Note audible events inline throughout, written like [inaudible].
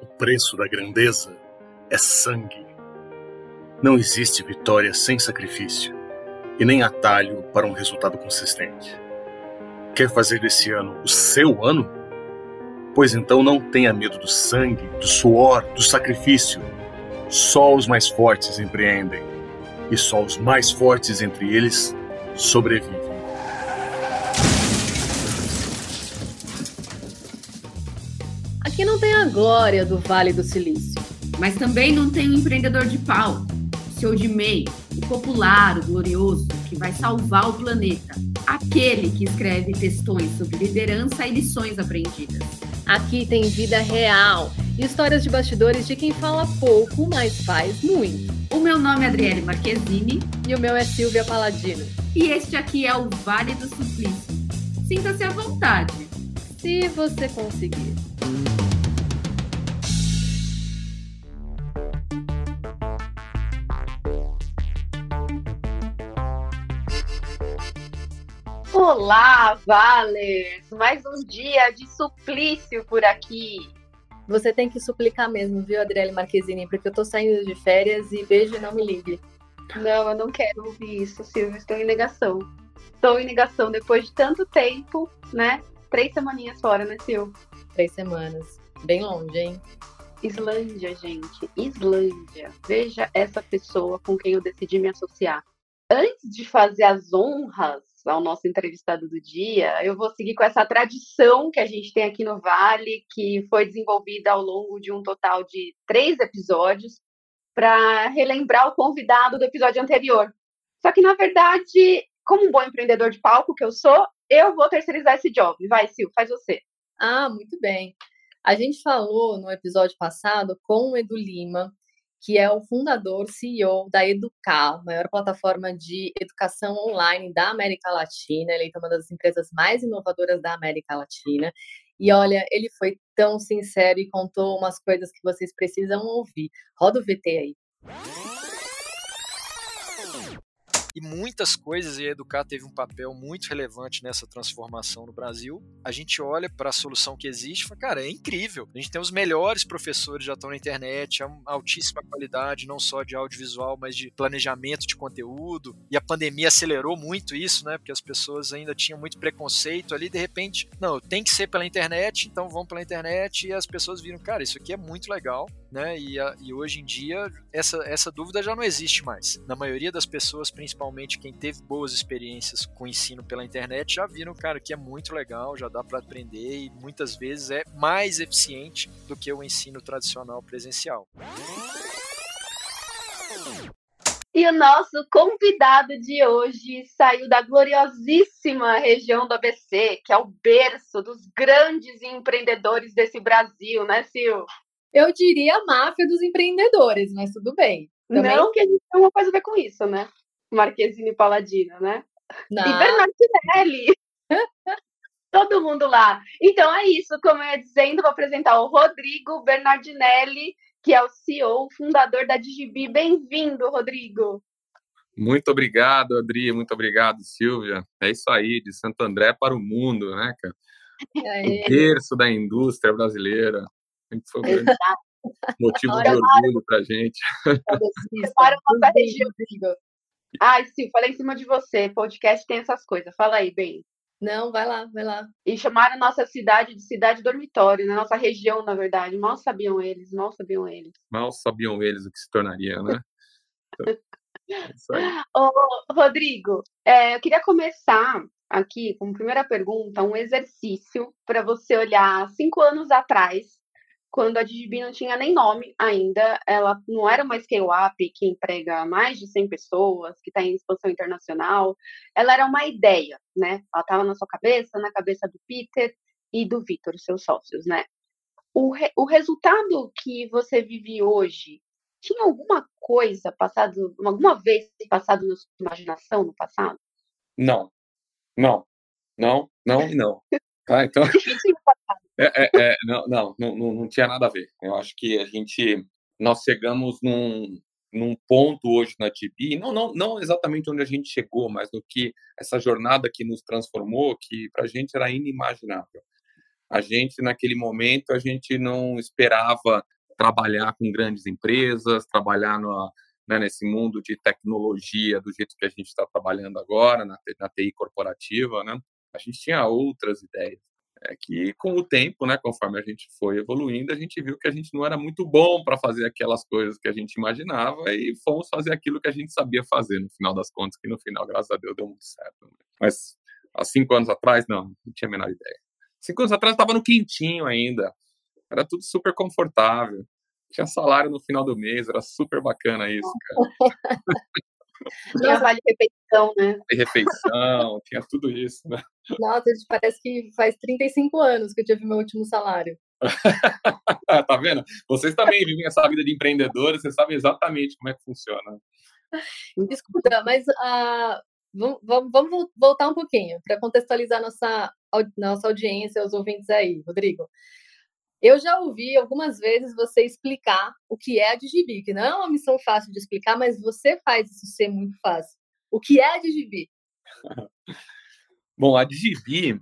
O preço da grandeza é sangue. Não existe vitória sem sacrifício e nem atalho para um resultado consistente. Quer fazer desse ano o seu ano? Pois então não tenha medo do sangue, do suor, do sacrifício. Só os mais fortes empreendem, e só os mais fortes entre eles sobrevivem. Aqui não tem a glória do Vale do Silício. Mas também não tem o empreendedor de pau, o senhor de MEI, o popular, o glorioso, que vai salvar o planeta. Aquele que escreve textões sobre liderança e lições aprendidas. Aqui tem vida real, histórias de bastidores de quem fala pouco, mas faz muito. O meu nome é Adriele Marquezine. E o meu é Silvia Paladino. E este aqui é o Vale do Suplício. Sinta-se à vontade. Se você conseguir. Olá, Valers! Mais um dia de suplício por aqui. Você tem que suplicar mesmo, viu, Adriele Marquezine? Porque eu tô saindo de férias e beijo e não me ligue. Não, eu não quero ouvir isso, Silvia. Estou em negação. Estou em negação depois de tanto tempo, né? Três semaninhas fora, né, Sil? Três semanas. Bem longe, hein? Islândia, gente. Islândia. Veja essa pessoa com quem eu decidi me associar. Antes de fazer as honras ao nosso entrevistado do dia, eu vou seguir com essa tradição que a gente tem aqui no Vale, que foi desenvolvida ao longo de um total de três episódios, para relembrar o convidado do episódio anterior. Só que, na verdade, como um bom empreendedor de palco que eu sou, eu vou terceirizar esse job. Vai, Sil, faz você. Ah, muito bem. A gente falou no episódio passado com o Edu Lima, que é o fundador, CEO da Educar, maior plataforma de educação online da América Latina. Ele é uma das empresas mais inovadoras da América Latina. E olha, ele foi tão sincero e contou umas coisas que vocês precisam ouvir. Roda o VT aí e muitas coisas, e a Educar teve um papel muito relevante nessa transformação no Brasil. A gente olha para a solução que existe e fala, cara, é incrível. A gente tem os melhores professores já estão na internet, é altíssima qualidade, não só de audiovisual, mas de planejamento de conteúdo. E a pandemia acelerou muito isso, né? Porque as pessoas ainda tinham muito preconceito ali, de repente, não, tem que ser pela internet, então vão pela internet e as pessoas viram, cara, isso aqui é muito legal, né? E, a, e hoje em dia essa, essa dúvida já não existe mais. Na maioria das pessoas, principalmente quem teve boas experiências com ensino pela internet, já viram, cara, que é muito legal, já dá para aprender e muitas vezes é mais eficiente do que o ensino tradicional presencial. E o nosso convidado de hoje saiu da gloriosíssima região do ABC, que é o berço dos grandes empreendedores desse Brasil, né, Sil? Eu diria a máfia dos empreendedores, mas tudo bem. Também... Não que a gente tenha uma coisa a ver com isso, né? Marquezine Paladino, né? Não. E Bernardinelli. [laughs] Todo mundo lá. Então é isso, como eu ia dizendo, vou apresentar o Rodrigo Bernardinelli, que é o CEO, fundador da Digibi. Bem-vindo, Rodrigo. Muito obrigado, Adri, muito obrigado, Silvia. É isso aí, de Santo André para o mundo, né, cara? É. O berço da indústria brasileira. Foi um grande motivo de orgulho para a gente. Para a nossa região. Ai, Sil, falei em cima de você. Podcast tem essas coisas. Fala aí, bem. Não, vai lá, vai lá. E chamaram a nossa cidade de cidade dormitório, né? Nossa região, na verdade. Mal sabiam eles, mal sabiam eles. Mal sabiam eles o que se tornaria, né? é Ô, Rodrigo, é, eu queria começar aqui com primeira pergunta, um exercício para você olhar cinco anos atrás quando a Digibi não tinha nem nome ainda, ela não era uma scale-up que emprega mais de 100 pessoas, que está em expansão internacional, ela era uma ideia, né? Ela estava na sua cabeça, na cabeça do Peter e do Victor, seus sócios, né? O, re o resultado que você vive hoje, tinha alguma coisa passado, alguma vez passado na sua imaginação no passado? Não, não, não, não e não. Tá, então... [laughs] É, é, é, não, não, não, não tinha nada a ver. Eu acho que a gente, nós chegamos num, num ponto hoje na TB, não, não, não exatamente onde a gente chegou, mas no que essa jornada que nos transformou, que para a gente era inimaginável. A gente, naquele momento, a gente não esperava trabalhar com grandes empresas, trabalhar no, né, nesse mundo de tecnologia do jeito que a gente está trabalhando agora, na, na TI corporativa, né? A gente tinha outras ideias. É que com o tempo, né, conforme a gente foi evoluindo, a gente viu que a gente não era muito bom para fazer aquelas coisas que a gente imaginava e fomos fazer aquilo que a gente sabia fazer no final das contas, que no final, graças a Deus, deu muito certo. Né? Mas há cinco anos atrás, não, não tinha a menor ideia. Cinco anos atrás estava no quentinho ainda, era tudo super confortável, tinha salário no final do mês, era super bacana isso, cara. [laughs] Tinha vale refeição, né? refeição, tinha tudo isso, né? Nossa, parece que faz 35 anos que eu tive meu último salário. [laughs] tá vendo? Vocês também vivem essa vida de empreendedores, vocês sabem exatamente como é que funciona. Escuta, mas uh, vamos, vamos, voltar um pouquinho para contextualizar nossa, nossa audiência, os ouvintes aí, Rodrigo. Eu já ouvi algumas vezes você explicar o que é a Digibi, que não é uma missão fácil de explicar, mas você faz isso ser muito fácil. O que é a Digibi? [laughs] Bom, a Digibi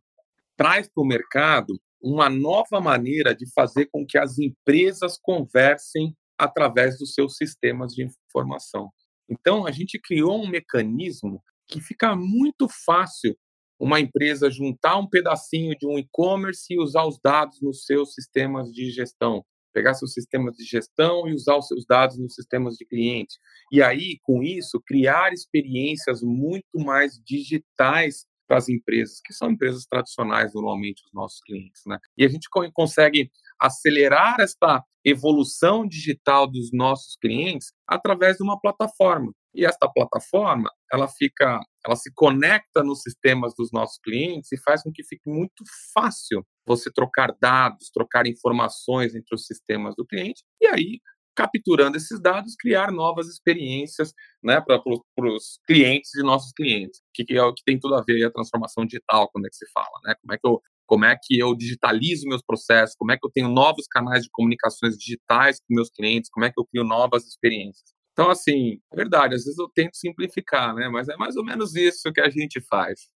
traz para o mercado uma nova maneira de fazer com que as empresas conversem através dos seus sistemas de informação. Então, a gente criou um mecanismo que fica muito fácil uma empresa juntar um pedacinho de um e-commerce e usar os dados nos seus sistemas de gestão. Pegar seus sistemas de gestão e usar os seus dados nos sistemas de cliente. E aí, com isso, criar experiências muito mais digitais para as empresas, que são empresas tradicionais, normalmente, os nossos clientes. Né? E a gente consegue acelerar esta evolução digital dos nossos clientes através de uma plataforma. E esta plataforma, ela fica, ela se conecta nos sistemas dos nossos clientes e faz com que fique muito fácil você trocar dados, trocar informações entre os sistemas do cliente e aí capturando esses dados, criar novas experiências né, para os clientes de nossos clientes, que, que é o que tem tudo a ver a transformação digital, quando é que se fala, né? Como é que eu como é que eu digitalizo meus processos, como é que eu tenho novos canais de comunicações digitais com meus clientes, como é que eu crio novas experiências. Então, assim, é verdade, às vezes eu tento simplificar, né? Mas é mais ou menos isso que a gente faz.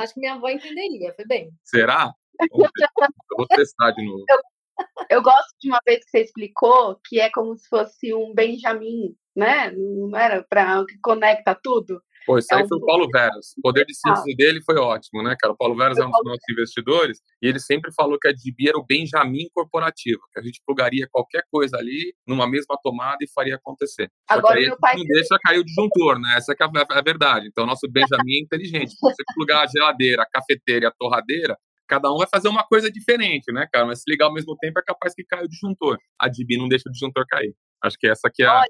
Acho que minha avó entenderia, foi bem. Será? Eu vou testar de novo. Eu, eu gosto de uma vez que você explicou que é como se fosse um Benjamin, né? Não era para que conecta tudo. Pô, isso é aí foi o Paulo Veras. O poder de síntese dele foi ótimo, né, cara? O Paulo Veras é um dos nossos investidores e ele sempre falou que a DB era o Benjamin corporativo, que a gente plugaria qualquer coisa ali numa mesma tomada e faria acontecer. Agora, meu pai não deixa cair o disjuntor, né? Essa é a verdade. Então, o nosso Benjamin é inteligente. Se você plugar a geladeira, a cafeteira e a torradeira, cada um vai fazer uma coisa diferente, né, cara? Mas se ligar ao mesmo tempo, é capaz que caia o disjuntor. A DB não deixa o disjuntor cair. Acho que essa aqui é a,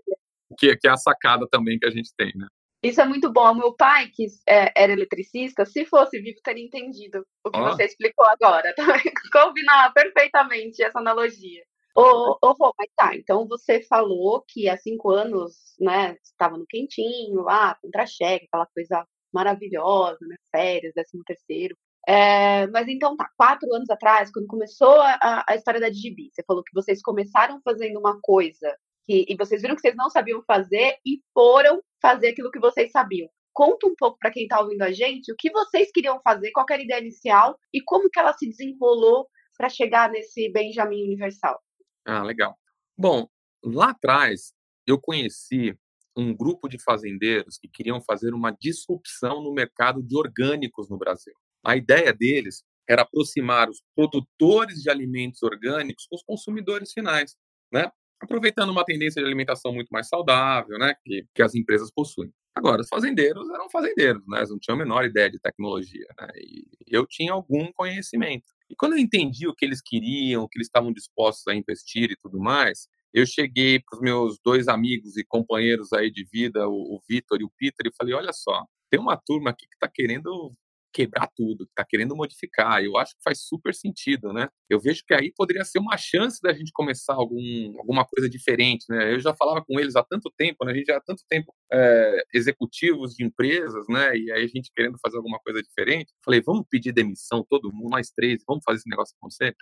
que, que é a sacada também que a gente tem, né? Isso é muito bom. O meu pai, que é, era eletricista, se fosse vivo, teria entendido o que você explicou agora. [laughs] Combinava perfeitamente essa analogia. Ô, ô Rô, mas tá, então você falou que há cinco anos, né, estava no quentinho lá, contra-cheque, aquela coisa maravilhosa, né, férias, décimo terceiro. É, mas então tá, quatro anos atrás, quando começou a, a história da Digibi, você falou que vocês começaram fazendo uma coisa que, e vocês viram que vocês não sabiam fazer e foram fazer aquilo que vocês sabiam. Conta um pouco para quem está ouvindo a gente o que vocês queriam fazer, qual era a ideia inicial e como que ela se desenrolou para chegar nesse Benjamin Universal. Ah, legal. Bom, lá atrás eu conheci um grupo de fazendeiros que queriam fazer uma disrupção no mercado de orgânicos no Brasil. A ideia deles era aproximar os produtores de alimentos orgânicos com os consumidores finais, né? Aproveitando uma tendência de alimentação muito mais saudável, né, que, que as empresas possuem. Agora, os fazendeiros eram fazendeiros, né, eles não tinham a menor ideia de tecnologia, né, e eu tinha algum conhecimento. E quando eu entendi o que eles queriam, o que eles estavam dispostos a investir e tudo mais, eu cheguei para os meus dois amigos e companheiros aí de vida, o, o Vitor e o Peter, e falei: olha só, tem uma turma aqui que está querendo quebrar tudo, está querendo modificar. Eu acho que faz super sentido, né? Eu vejo que aí poderia ser uma chance da gente começar algum, alguma coisa diferente, né? Eu já falava com eles há tanto tempo, né? A gente já há tanto tempo é, executivos de empresas, né? E aí a gente querendo fazer alguma coisa diferente. Falei, vamos pedir demissão todo mundo, nós três, vamos fazer esse negócio acontecer?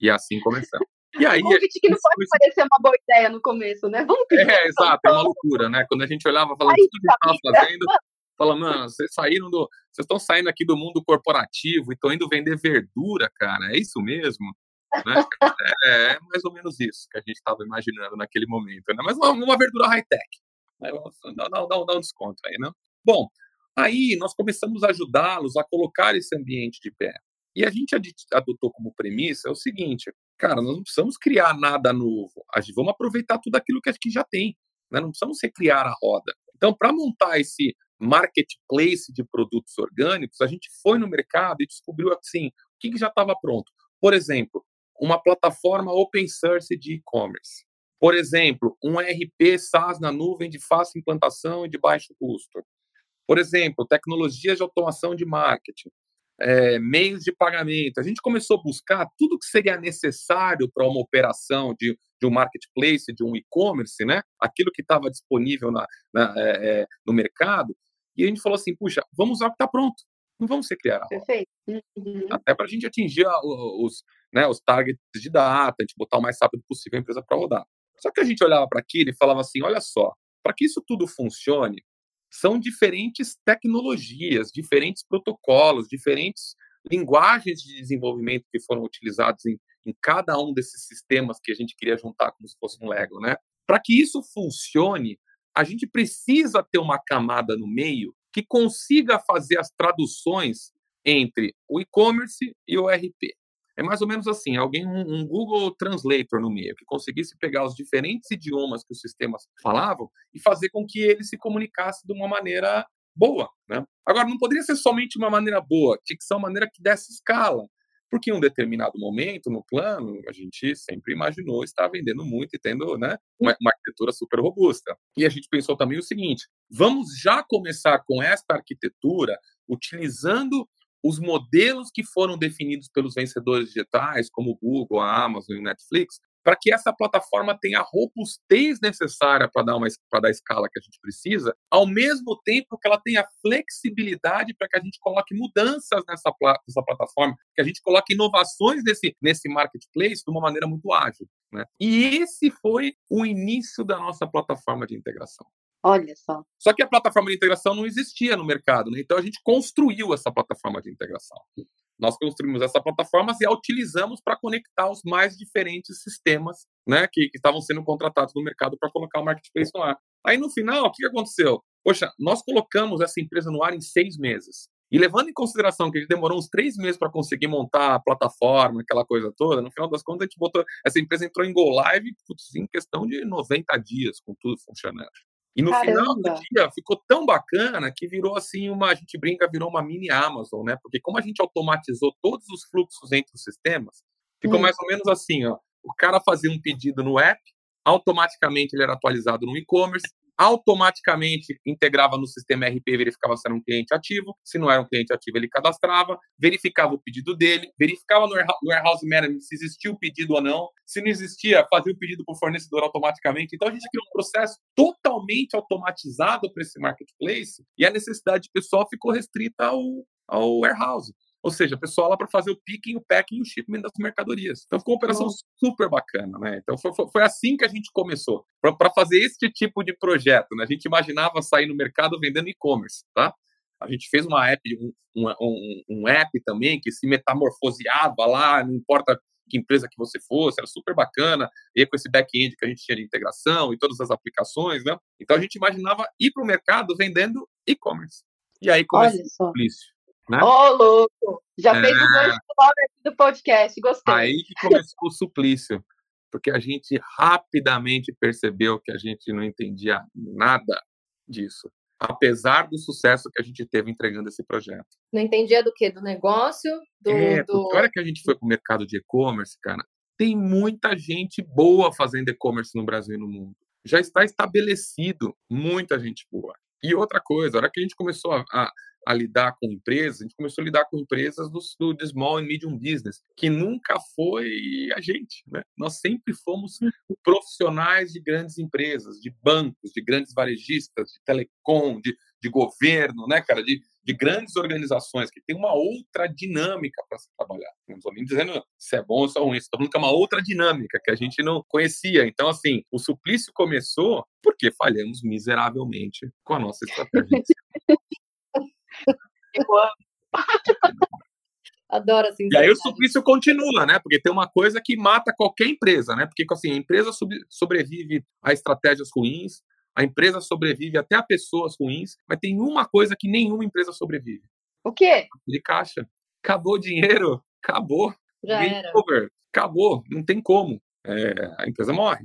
e assim começamos. E aí, um que não pode parecer uma boa ideia no começo, né? Vamos pedir. É, exato, é uma loucura, né? Quando a gente olhava falando tudo que estava fazendo, Fala, mano, vocês saíram do. Vocês estão saindo aqui do mundo corporativo e estão indo vender verdura, cara. É isso mesmo? Né? É, é, mais ou menos isso que a gente estava imaginando naquele momento, né? Mas uma, uma verdura high-tech. Né? Dá, dá, dá, dá um desconto aí, né? Bom, aí nós começamos a ajudá-los a colocar esse ambiente de pé. E a gente adotou como premissa é o seguinte, cara, nós não precisamos criar nada novo, a gente vamos aproveitar tudo aquilo que a gente já tem, né? não precisamos recriar a roda. Então, para montar esse marketplace de produtos orgânicos, a gente foi no mercado e descobriu assim, o que, que já estava pronto. Por exemplo, uma plataforma open source de e-commerce. Por exemplo, um RP SaaS na nuvem de fácil implantação e de baixo custo. Por exemplo, tecnologias de automação de marketing, é, meios de pagamento. A gente começou a buscar tudo que seria necessário para uma operação de, de um marketplace, de um e-commerce, né? aquilo que estava disponível na, na é, no mercado, e a gente falou assim, puxa, vamos usar o que está pronto. Não vamos ser criar. Perfeito. Uhum. Até para a gente atingir os, né, os targets de data, a gente botar o mais rápido possível a empresa para rodar. Só que a gente olhava para aquilo e falava assim, olha só, para que isso tudo funcione, são diferentes tecnologias, diferentes protocolos, diferentes linguagens de desenvolvimento que foram utilizados em, em cada um desses sistemas que a gente queria juntar como se fosse um Lego, né? Para que isso funcione, a gente precisa ter uma camada no meio que consiga fazer as traduções entre o e-commerce e o RP. É mais ou menos assim, alguém um, um, Google Translator no meio que conseguisse pegar os diferentes idiomas que os sistemas falavam e fazer com que ele se comunicasse de uma maneira boa, né? Agora não poderia ser somente uma maneira boa, tinha que ser uma maneira que desse escala. Porque em um determinado momento no plano, a gente sempre imaginou estar vendendo muito e tendo né, uma, uma, arquitetura super robusta. E a gente pensou também o seguinte: vamos já começar com esta arquitetura utilizando os modelos que foram definidos pelos vencedores digitais, como o Google, a Amazon e o Netflix, para que essa plataforma tenha a robustez necessária para dar, uma, dar a escala que a gente precisa, ao mesmo tempo que ela tenha flexibilidade para que a gente coloque mudanças nessa, nessa plataforma, que a gente coloque inovações nesse, nesse marketplace de uma maneira muito ágil. Né? E esse foi o início da nossa plataforma de integração. Olha só. Só que a plataforma de integração não existia no mercado, né? então a gente construiu essa plataforma de integração. Nós construímos essa plataforma e a utilizamos para conectar os mais diferentes sistemas né, que, que estavam sendo contratados no mercado para colocar o marketplace no ar. Aí no final, o que aconteceu? Poxa, nós colocamos essa empresa no ar em seis meses. E levando em consideração que a gente demorou uns três meses para conseguir montar a plataforma, aquela coisa toda, no final das contas a gente botou. Essa empresa entrou em Go Live putz, em questão de 90 dias, com tudo funcionando. E no Caramba. final do dia ficou tão bacana que virou assim uma, a gente brinca, virou uma mini Amazon, né? Porque como a gente automatizou todos os fluxos entre os sistemas, ficou hum. mais ou menos assim, ó. O cara fazia um pedido no app, automaticamente ele era atualizado no e-commerce, automaticamente integrava no sistema RP, verificava se era um cliente ativo, se não era um cliente ativo, ele cadastrava, verificava o pedido dele, verificava no warehouse management se existia o pedido ou não, se não existia, fazia o pedido para o fornecedor automaticamente. Então a gente criou um processo totalmente automatizado para esse marketplace e a necessidade pessoal ficou restrita ao, ao warehouse. Ou seja, o pessoal lá para fazer o picking, o packing e o shipment das mercadorias. Então ficou uma operação Nossa. super bacana, né? Então foi, foi, assim que a gente começou, para fazer este tipo de projeto. Né? A gente imaginava sair no mercado vendendo e-commerce, tá? A gente fez uma app, um, um, um app também que se metamorfoseava lá, não importa que empresa que você fosse, era super bacana, e com esse back-end que a gente tinha de integração e todas as aplicações, né? Então a gente imaginava ir para o mercado vendendo e-commerce. E aí começou o Suplício. Né? Ô, oh, louco! Já é... fez o gancho aqui do podcast, gostei. Aí que começou o suplício, porque a gente rapidamente percebeu que a gente não entendia nada disso, apesar do sucesso que a gente teve entregando esse projeto. Não entendia do que? Do negócio? Do, é, do... Olha que a gente foi para o mercado de e-commerce, cara. Tem muita gente boa fazendo e-commerce no Brasil e no mundo. Já está estabelecido muita gente boa. E outra coisa, a hora que a gente começou a, a, a lidar com empresas, a gente começou a lidar com empresas do, do, small and medium business, que nunca foi a gente. Né? Nós sempre fomos hum. profissionais de grandes empresas, de bancos, de grandes varejistas, de telecom, de, de governo, né, cara, de, de grandes organizações que tem uma outra dinâmica para se trabalhar. Não estou nem dizendo se é bom ou se é ruim, estou falando que é uma outra dinâmica que a gente não conhecia. Então, assim, o suplício começou porque falhamos miseravelmente com a nossa estratégia. [laughs] Eu amo. Adoro assim. E aí o suplício continua, né? Porque tem uma coisa que mata qualquer empresa, né? Porque assim, a empresa sobrevive a estratégias ruins, a empresa sobrevive até a pessoas ruins, mas tem uma coisa que nenhuma empresa sobrevive. O quê? De caixa. Acabou o dinheiro, acabou. Já era. Over, acabou, não tem como. É, a empresa morre,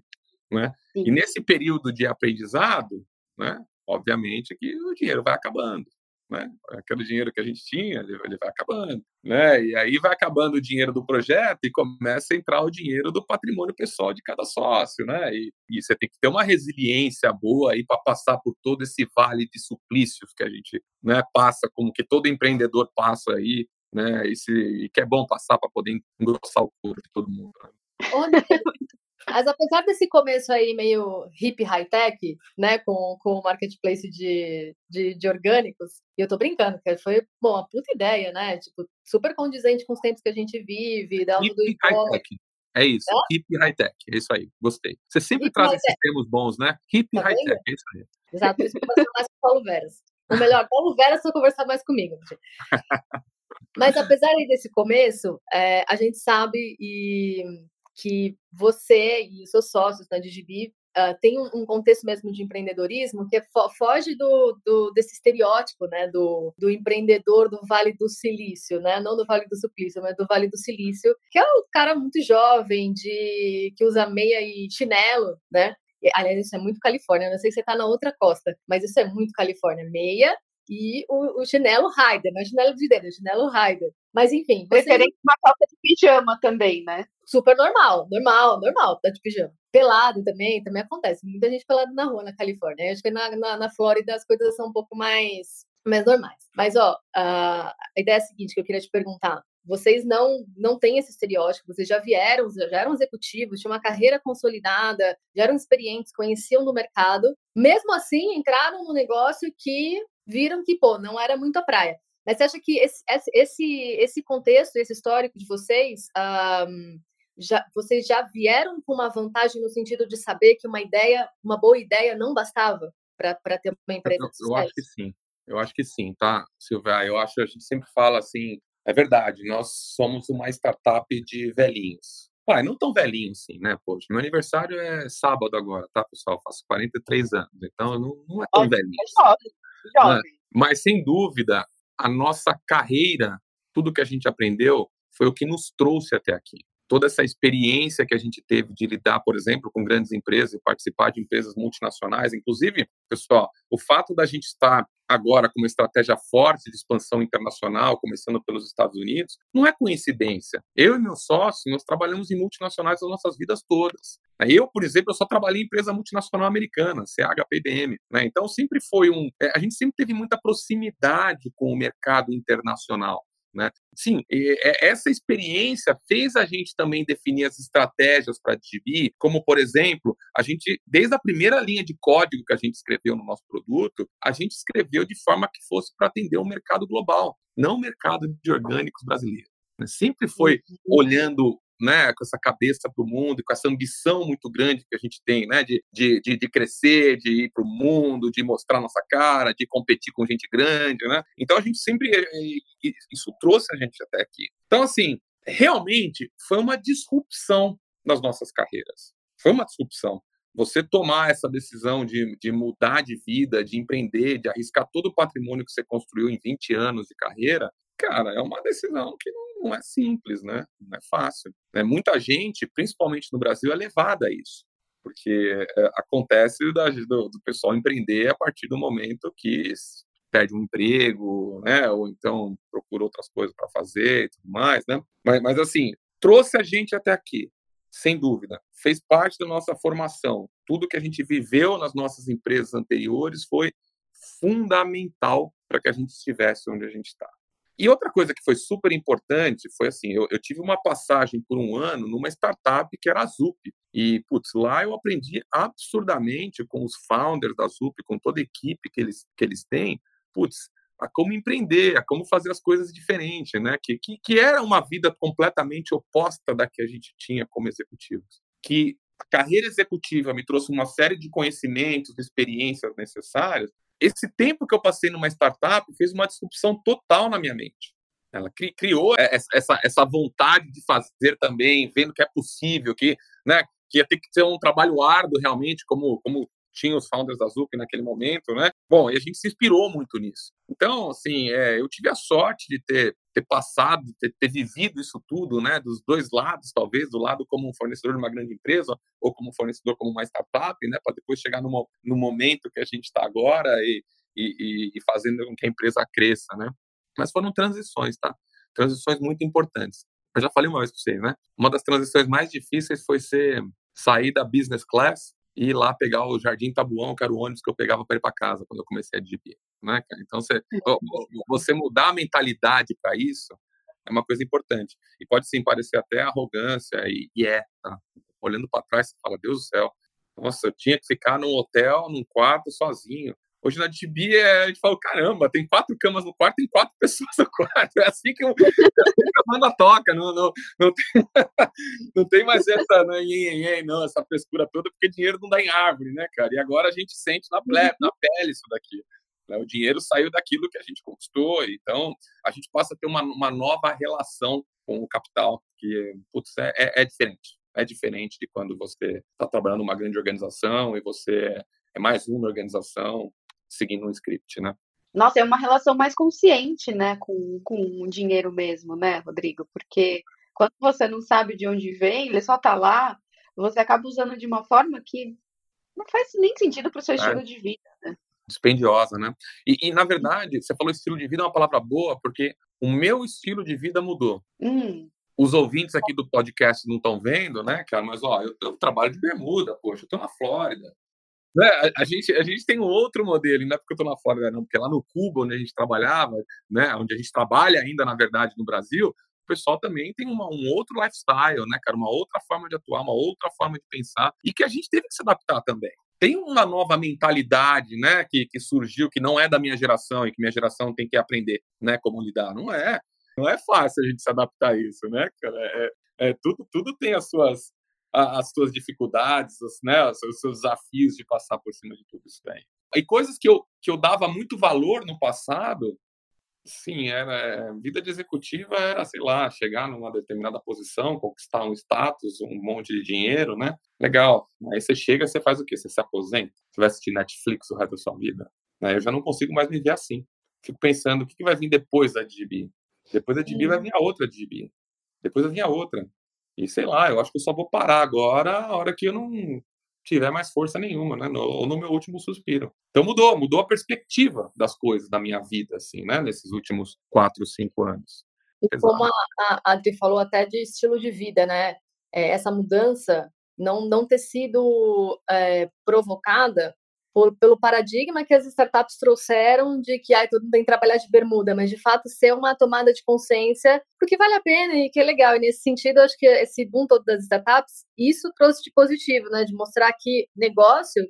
né? E nesse período de aprendizado, né? Obviamente que o dinheiro vai acabando né? Aquele dinheiro que a gente tinha, ele, ele, vai acabando, né? E aí vai acabando o dinheiro do projeto e começa a entrar o dinheiro do patrimônio pessoal de cada sócio, né? E, e você tem que ter uma resiliência boa aí para passar por todo esse vale de suplícios que a gente, né, passa, como que todo empreendedor passa aí, né? E, se, e que é bom passar para poder engrossar o corpo de todo mundo. Né? Mas apesar desse começo aí meio hip high-tech, né, com, com o marketplace de, de, de, orgânicos, e eu tô brincando, que foi, bom, uma puta ideia, né, tipo, super condizente com os tempos que a gente vive, da hip do high-tech. É isso, é? hip high-tech, é isso aí, gostei. Você sempre hip traz esses termos bons, né? Hip tá high-tech, é isso aí. Exato, por isso que eu vou mais com o Paulo Veras. Ou melhor, Paulo Veras vai conversar mais comigo. Mas apesar desse começo, é, a gente sabe e que você e os seus sócios na Digibi uh, tem um, um, contexto mesmo de empreendedorismo que é fo foge do, do, desse estereótipo, né, do, do empreendedor do Vale do Silício, né, não do Vale do Suplício, mas do Vale do Silício, que é o cara muito jovem, de que usa meia e chinelo, né, aliás, isso é muito Califórnia, não sei se você está na outra costa, mas isso é muito Califórnia, meia e o, o chinelo Raider, não é chinelo de dedo, é chinelo Raider. Mas enfim. Você... Preferente uma calça de pijama também, né? Super normal, normal, normal, tá de pijama. Pelado também, também acontece. Muita gente pelado na rua na Califórnia. acho que na, na, na Flórida as coisas são um pouco mais, mais normais. Mas, ó, a, a ideia é a seguinte que eu queria te perguntar. Vocês não não têm esse estereótipo, vocês já vieram, já eram executivos, tinham uma carreira consolidada, já eram experientes, conheciam do mercado. Mesmo assim, entraram no negócio que viram que, pô, não era muito a praia. Mas você acha que esse, esse, esse contexto, esse histórico de vocês, um, já, vocês já vieram com uma vantagem no sentido de saber que uma ideia, uma boa ideia não bastava para ter uma empresa eu, eu acho que sim. Eu acho que sim, tá, Silvia? Eu acho que a gente sempre fala assim, é verdade, nós somos uma startup de velhinhos. Pai, não tão velhinho assim, né? Poxa, meu aniversário é sábado agora, tá, pessoal? Eu faço 43 anos, então não, não é tão velhinho. É jovem, jovem. Né? Mas, sem dúvida, a nossa carreira, tudo que a gente aprendeu, foi o que nos trouxe até aqui. Toda essa experiência que a gente teve de lidar, por exemplo, com grandes empresas e participar de empresas multinacionais, inclusive, pessoal, o fato da gente estar agora com uma estratégia forte de expansão internacional, começando pelos Estados Unidos, não é coincidência. Eu e meu sócio, nós trabalhamos em multinacionais as nossas vidas todas. Eu, por exemplo, eu só trabalhei em empresa multinacional americana, CHPBM. Né? Então, sempre foi um. É, a gente sempre teve muita proximidade com o mercado internacional. Né? Sim, essa experiência fez a gente também definir as estratégias para DB, como, por exemplo, a gente, desde a primeira linha de código que a gente escreveu no nosso produto, a gente escreveu de forma que fosse para atender o mercado global, não o mercado de orgânicos brasileiro. Né? Sempre foi uhum. olhando né, com essa cabeça para o mundo, com essa ambição muito grande que a gente tem, né, de, de, de, crescer, de ir para o mundo, de mostrar nossa cara, de competir com gente grande, né? Então a gente sempre eh, eh, isso trouxe a gente até aqui. Então assim, realmente foi uma disrupção nas nossas carreiras. Foi uma disrupção. Você tomar essa decisão de, de mudar de vida, de empreender, de arriscar todo o patrimônio que você construiu em 20 anos de carreira, cara, é uma decisão que não, não é simples, né? Não é fácil. Né? Muita gente, principalmente no Brasil, é levada a isso. Porque é, acontece do, do, pessoal empreender a partir do momento que perde um emprego, né? Ou então procura outras coisas para fazer e tudo mais, né? Mas, mas assim, trouxe a gente até aqui, sem dúvida. Fez parte da nossa formação. Tudo que a gente viveu nas nossas empresas anteriores foi fundamental para que a gente estivesse onde a gente está. E outra coisa que foi super importante foi assim: eu, eu, tive uma passagem por um ano numa startup que era a Zup. E, putz, lá eu aprendi absurdamente com os founders da Zup, com toda a equipe que eles, que eles têm, putz, a como empreender, a como fazer as coisas diferentes, né? Que, que, que era uma vida completamente oposta da que a gente tinha como executivos. Que a carreira executiva me trouxe uma série de conhecimentos, experiências necessárias esse tempo que eu passei numa startup fez uma disrupção total na minha mente. Ela criou essa, essa vontade de fazer também, vendo que é possível, que, né, que ia ter que ser um trabalho árduo realmente, como, como tinha os founders da Zup naquele momento, né? Bom, e a gente se inspirou muito nisso. Então, assim, é, eu tive a sorte de ter, ter passado, ter, ter, vivido isso tudo, né? Dos dois lados, talvez, do lado como um fornecedor de uma grande empresa ou como fornecedor como uma startup, né? Para depois chegar no, no momento que a gente está agora e, e, e fazendo com que a empresa cresça, né? Mas foram transições, tá? Transições muito importantes. Eu já falei uma vez para vocês, né? Uma das transições mais difíceis foi ser sair da business class e ir lá pegar o Jardim Tabuão, que era o ônibus que eu pegava para ir para casa quando eu comecei a DP, né, Então você, você mudar a mentalidade para isso é uma coisa importante. E pode sim parecer até arrogância e, e é, tá? Olhando para trás, você fala, Deus do céu, nossa, eu tinha que ficar num hotel, num quarto sozinho. Hoje na DB é, a gente fala, caramba, tem quatro camas no quarto, tem quatro [laughs] pessoas no quarto. É assim que, [laughs] eu, a banda toca, não, não, não, tem, [laughs] não tem mais essa né, não, essa frescura toda, porque dinheiro não dá em árvore, né, cara? E agora a gente sente na, ple, na pele isso daqui. Né? O dinheiro saiu daquilo que a gente conquistou, então a gente passa a ter uma, uma nova relação com o capital, que putz, é, é, é diferente. É diferente de quando você está trabalhando numa grande organização e você é mais uma organização seguindo um script, né? Nossa, é uma relação mais consciente, né, com, com o dinheiro mesmo, né, Rodrigo? Porque quando você não sabe de onde vem, ele só tá lá, você acaba usando de uma forma que não faz nem sentido para o seu é. estilo de vida, né? Dispendiosa, né? E, e, na verdade, você falou estilo de vida é uma palavra boa, porque o meu estilo de vida mudou. Hum. Os ouvintes aqui do podcast não estão vendo, né, cara? Mas, ó, eu, eu trabalho de bermuda, poxa, eu tô na Flórida. Né? A, a, gente, a gente tem um outro modelo, não é porque eu estou na Flórida, não, porque lá no Cuba, onde a gente trabalhava, né, onde a gente trabalha ainda, na verdade, no Brasil, o pessoal também tem uma, um outro lifestyle, né, cara? Uma outra forma de atuar, uma outra forma de pensar, e que a gente teve que se adaptar também. Tem uma nova mentalidade, né, que, que surgiu, que não é da minha geração e que minha geração tem que aprender, né, como lidar. Não é. Não é fácil a gente se adaptar a isso, né, cara? É, é, tudo, tudo tem as suas, as suas dificuldades, os, né, os seus desafios de passar por cima de tudo isso daí. E coisas que eu, que eu dava muito valor no passado, sim, era é, vida de executiva era, sei lá, chegar numa determinada posição, conquistar um status, um monte de dinheiro, né? Legal. Aí você chega, você faz o quê? Você se aposenta? Você vai assistir Netflix o resto da sua vida? Né? Eu já não consigo mais viver assim. Fico pensando, o que, vai vir depois da DB? Depois da DB vai vir a outra DB. Depois vai vir a outra. E sei lá, eu acho que eu só vou parar agora a hora que eu não tiver mais força nenhuma, né? No, ou no meu último suspiro. Então mudou, mudou a perspectiva das coisas da minha vida, assim, né? Nesses últimos quatro, cinco anos. E Exato. como a, a Adri falou até de estilo de vida, né? É, essa mudança não, não ter sido é, provocada por, pelo paradigma que as startups trouxeram de que ah, todo mundo tem que trabalhar de bermuda, mas de fato ser uma tomada de consciência porque vale a pena e que é legal. E nesse sentido, acho que esse boom todo das startups, isso trouxe de positivo, né? De mostrar que negócio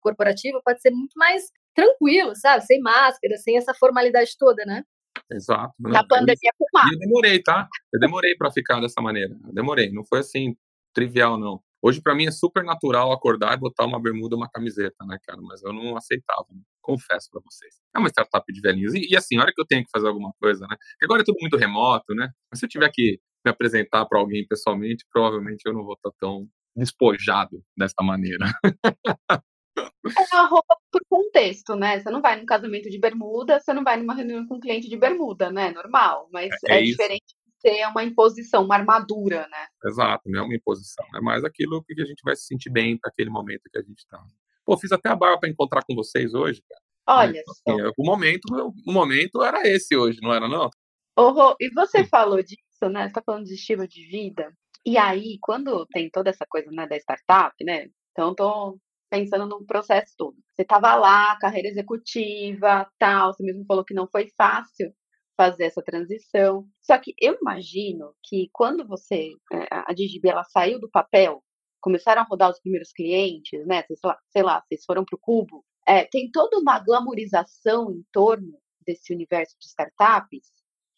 corporativo pode ser muito mais tranquilo, sabe? Sem máscara, sem essa formalidade toda, né? Exato. Na pandemia fumar. Eu demorei, tá? Eu demorei para ficar dessa maneira. Eu demorei. Não foi assim trivial, não. Hoje, para mim, é super natural acordar e botar uma bermuda uma camiseta, né, cara? Mas eu não aceitava, né? confesso para vocês. É uma startup de velhinhos. E, e, assim, a hora que eu tenho que fazer alguma coisa, né? Agora é tudo muito remoto, né? Mas se eu tiver que me apresentar para alguém pessoalmente, provavelmente eu não vou estar tão despojado dessa maneira. É a roupa por contexto, né? Você não vai num casamento de bermuda, você não vai numa reunião com um cliente de bermuda, né? Normal. Mas é, é, é diferente ser uma imposição, uma armadura, né? Exato, não é uma imposição. É mais aquilo que a gente vai se sentir bem para aquele momento que a gente está. Pô, fiz até a barba para encontrar com vocês hoje, cara. Olha então, assim, só. o momento, o momento era esse hoje, não era não? Oh, e você falou disso, né? Você tá falando de estilo de vida. E aí, quando tem toda essa coisa né, da startup, né? Então, tô pensando no processo todo. Você estava lá, carreira executiva, tal, você mesmo falou que não foi fácil fazer essa transição. Só que eu imagino que quando você, é, a Digib, ela saiu do papel, começaram a rodar os primeiros clientes, né? Sei lá, sei lá vocês foram para o Cubo. É, tem toda uma glamorização em torno desse universo de startups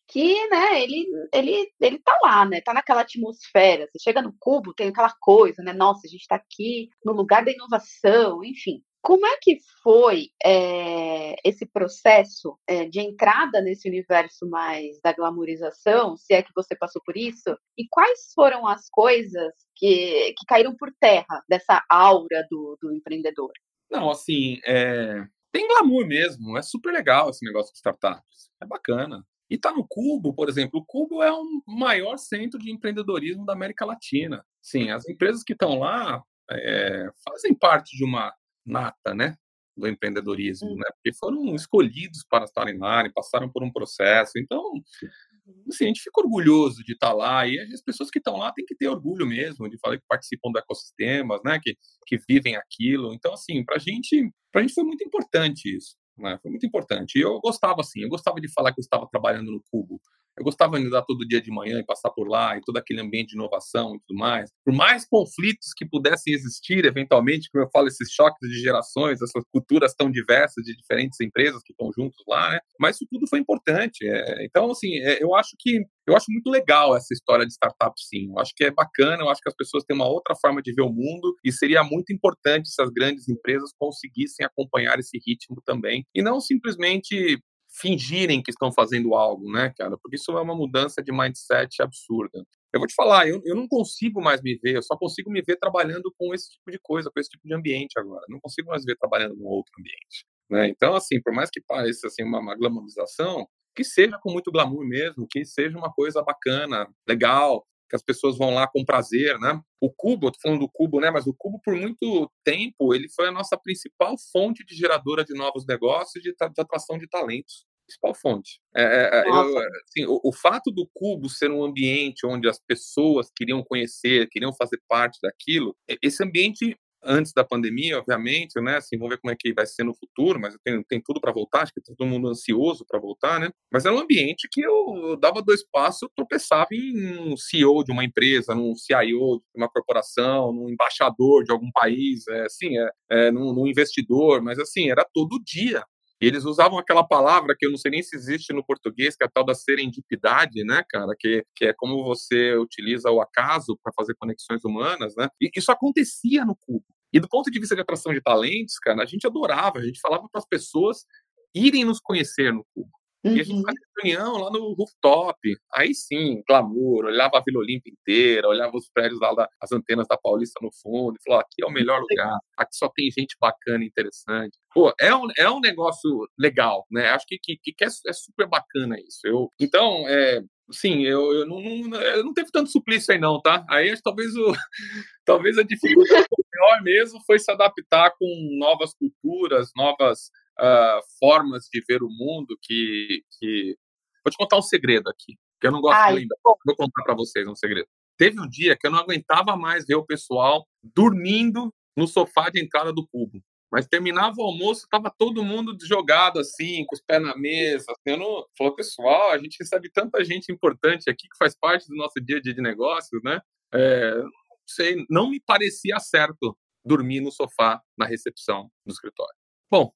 que, né, ele, ele, ele tá lá, né, tá naquela atmosfera. Você chega no Cubo, tem aquela coisa, né, nossa, a gente está aqui no lugar da inovação, enfim. Como é que foi é, esse processo é, de entrada nesse universo mais da glamorização, se é que você passou por isso? E quais foram as coisas que, que caíram por terra dessa aura do, do empreendedor? Não, assim, é, tem glamour mesmo, é super legal esse negócio de startups, é bacana. E tá no Cubo, por exemplo, o Cubo é o maior centro de empreendedorismo da América Latina. Sim, as empresas que estão lá é, fazem parte de uma nata, né, do empreendedorismo, hum. né, porque foram escolhidos para estarem lá, e passaram por um processo. Então, uhum. assim, a gente fica orgulhoso de estar lá e as pessoas que estão lá têm que ter orgulho mesmo de falar que participam do ecossistema, né, que, que vivem aquilo. Então, assim, para gente, a gente foi muito importante isso. Né? Foi muito importante. E eu gostava, assim, eu gostava de falar que eu estava trabalhando no Cubo. Eu gostava de andar todo dia de manhã e passar por lá, e todo aquele ambiente de inovação e tudo mais. Por mais conflitos que pudessem existir, eventualmente, como eu falo, esses choques de gerações, essas culturas tão diversas de diferentes empresas que estão juntos lá, né? Mas isso tudo foi importante. É, então, assim, é, eu acho que eu acho muito legal essa história de startup, sim. Eu acho que é bacana, eu acho que as pessoas têm uma outra forma de ver o mundo e seria muito importante se as grandes empresas conseguissem acompanhar esse ritmo também e não simplesmente fingirem que estão fazendo algo, né, cara? Porque isso é uma mudança de mindset absurda. Eu vou te falar, eu, eu não consigo mais me ver, eu só consigo me ver trabalhando com esse tipo de coisa, com esse tipo de ambiente agora. Não consigo mais ver trabalhando num outro ambiente. Né? Então, assim, por mais que pareça assim, uma, uma glamorização, que seja com muito glamour mesmo, que seja uma coisa bacana, legal, que as pessoas vão lá com prazer, né? O Cubo, eu tô falando do Cubo, né? Mas o Cubo, por muito tempo, ele foi a nossa principal fonte de geradora de novos negócios e de, de atração de talentos principal fonte. É, é, é eu, assim, o, o, fato do Cubo ser um ambiente onde as pessoas queriam conhecer, queriam fazer parte daquilo, esse ambiente antes da pandemia, obviamente, né? Assim, vamos ver como é que vai ser no futuro, mas tem, tem tudo para voltar, acho que tá todo mundo ansioso para voltar, né? Mas era um ambiente que eu, eu dava dois passos, eu tropeçava em um CEO de uma empresa, num CIO de uma corporação, num embaixador de algum país, é, assim, é, é num, num investidor, mas assim, era todo dia. E eles usavam aquela palavra que eu não sei nem se existe no português, que é a tal da serendipidade, né, cara? Que, que é como você utiliza o acaso para fazer conexões humanas, né? E isso acontecia no Cubo. E do ponto de vista de atração de talentos, cara, a gente adorava, a gente falava para as pessoas irem nos conhecer no Cubo. Uhum. E a gente uhum. fazia reunião lá no rooftop. Aí sim, glamour, olhava a Vila Olímpia inteira, olhava os prédios lá, da, as antenas da Paulista no fundo, e falou: aqui é o melhor lugar, aqui só tem gente bacana, interessante. Pô, é um, é um negócio legal, né? Acho que, que, que é, é super bacana isso. Eu, então, é, sim, eu, eu, não, não, eu não teve tanto suplício aí não, tá? Aí talvez o [laughs] talvez a dificuldade [laughs] maior mesmo foi se adaptar com novas culturas, novas uh, formas de ver o mundo que, que... Vou te contar um segredo aqui, que eu não gosto Ai, de lembrar. Vou contar para vocês um segredo. Teve um dia que eu não aguentava mais ver o pessoal dormindo no sofá de entrada do cubo. Mas terminava o almoço, tava todo mundo jogado assim, com os pés na mesa. Assim, eu não... Falou, pessoal, a gente recebe tanta gente importante aqui que faz parte do nosso dia a dia de negócios, né? É, não sei, não me parecia certo dormir no sofá na recepção do escritório. Bom,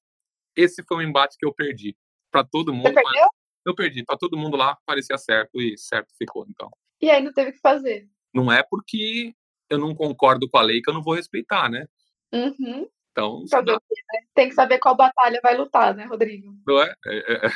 esse foi um embate que eu perdi. Para todo mundo. Você perdeu? Eu perdi. Para todo mundo lá parecia certo e certo ficou, então. E aí não teve o que fazer. Não é porque eu não concordo com a lei que eu não vou respeitar, né? Uhum. Então. né? Tem que saber qual batalha vai lutar, né, Rodrigo? Não é? é, é, é.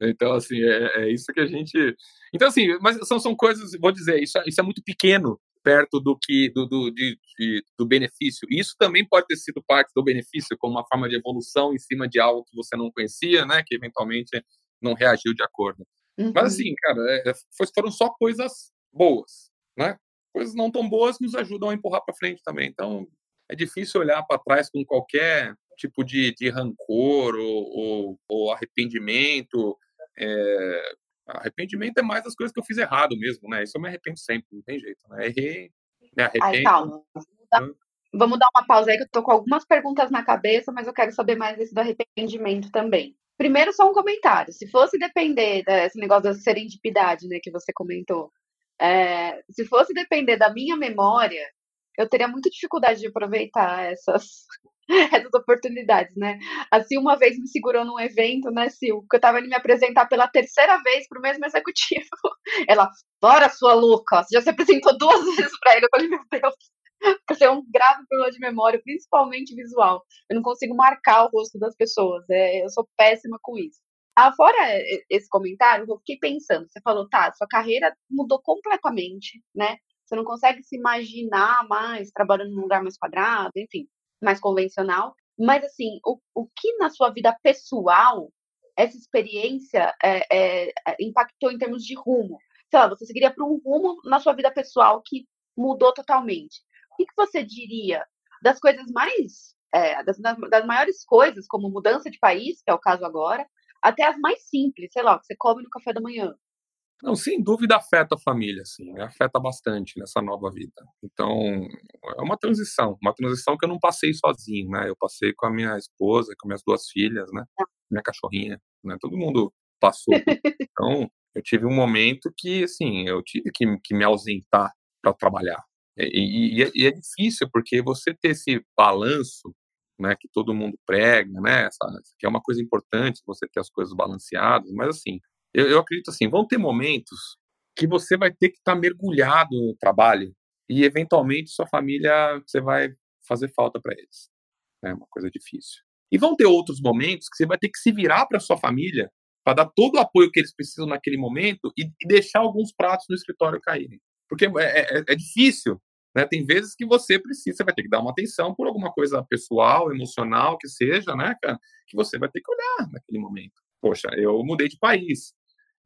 [laughs] então, assim, é, é, isso que a gente. Então, assim, mas são, são coisas, vou dizer, isso, é, isso é muito pequeno perto do que do, do, de, de, do benefício. Isso também pode ter sido parte do benefício, como uma forma de evolução em cima de algo que você não conhecia, né? Que eventualmente não reagiu de acordo. Uhum. Mas assim, cara, é, é foram só coisas boas, né? Coisas não tão boas nos ajudam a empurrar para frente também. Então, é difícil olhar para trás com qualquer tipo de, de rancor ou, ou, ou arrependimento. É, Arrependimento é mais das coisas que eu fiz errado mesmo, né? Isso eu me arrependo sempre, não tem jeito, né? Errei, me arrependo. Ai, calma. Vamos dar, vamos dar uma pausa aí, que eu tô com algumas perguntas na cabeça, mas eu quero saber mais desse do arrependimento também. Primeiro, só um comentário. Se fosse depender desse negócio da serendipidade, né, que você comentou, é, se fosse depender da minha memória, eu teria muita dificuldade de aproveitar essas, [laughs] essas oportunidades, né? A Sil uma vez me segurou num evento, né, Sil, que eu tava indo me apresentar pela terceira vez pro mesmo executivo. [laughs] Ela, fora sua louca, você já se apresentou duas [laughs] vezes para ele. Eu falei, meu Deus, Porque é um grave problema de memória, principalmente visual. Eu não consigo marcar o rosto das pessoas. É, eu sou péssima com isso. Ah, fora esse comentário, eu fiquei pensando. Você falou, tá, sua carreira mudou completamente, né? Você não consegue se imaginar mais trabalhando num lugar mais quadrado, enfim, mais convencional. Mas, assim, o, o que na sua vida pessoal essa experiência é, é, impactou em termos de rumo? Sei lá, você seguiria para um rumo na sua vida pessoal que mudou totalmente. O que, que você diria das coisas mais. É, das, das maiores coisas, como mudança de país, que é o caso agora, até as mais simples, sei lá, que você come no café da manhã. Não, sem dúvida afeta a família, assim, afeta bastante nessa nova vida. Então, é uma transição, uma transição que eu não passei sozinho, né? Eu passei com a minha esposa, com minhas duas filhas, né? Tá. Minha cachorrinha, né? Todo mundo passou. Então, eu tive um momento que, assim, eu tive que, que me ausentar para trabalhar. E, e, é, e, é difícil, porque você ter esse balanço, né, que todo mundo prega, né, essa, que é uma coisa importante, você ter as coisas balanceadas, mas assim, eu, eu acredito assim, vão ter momentos que você vai ter que estar tá mergulhado no trabalho e eventualmente sua família você vai fazer falta para eles. É uma coisa difícil. E vão ter outros momentos que você vai ter que se virar para sua família para dar todo o apoio que eles precisam naquele momento e, e deixar alguns pratos no escritório caírem. Porque é, é, é difícil, né? Tem vezes que você precisa, você vai ter que dar uma atenção por alguma coisa pessoal, emocional, que seja, né, cara, que você vai ter que olhar naquele momento. Poxa, eu mudei de país,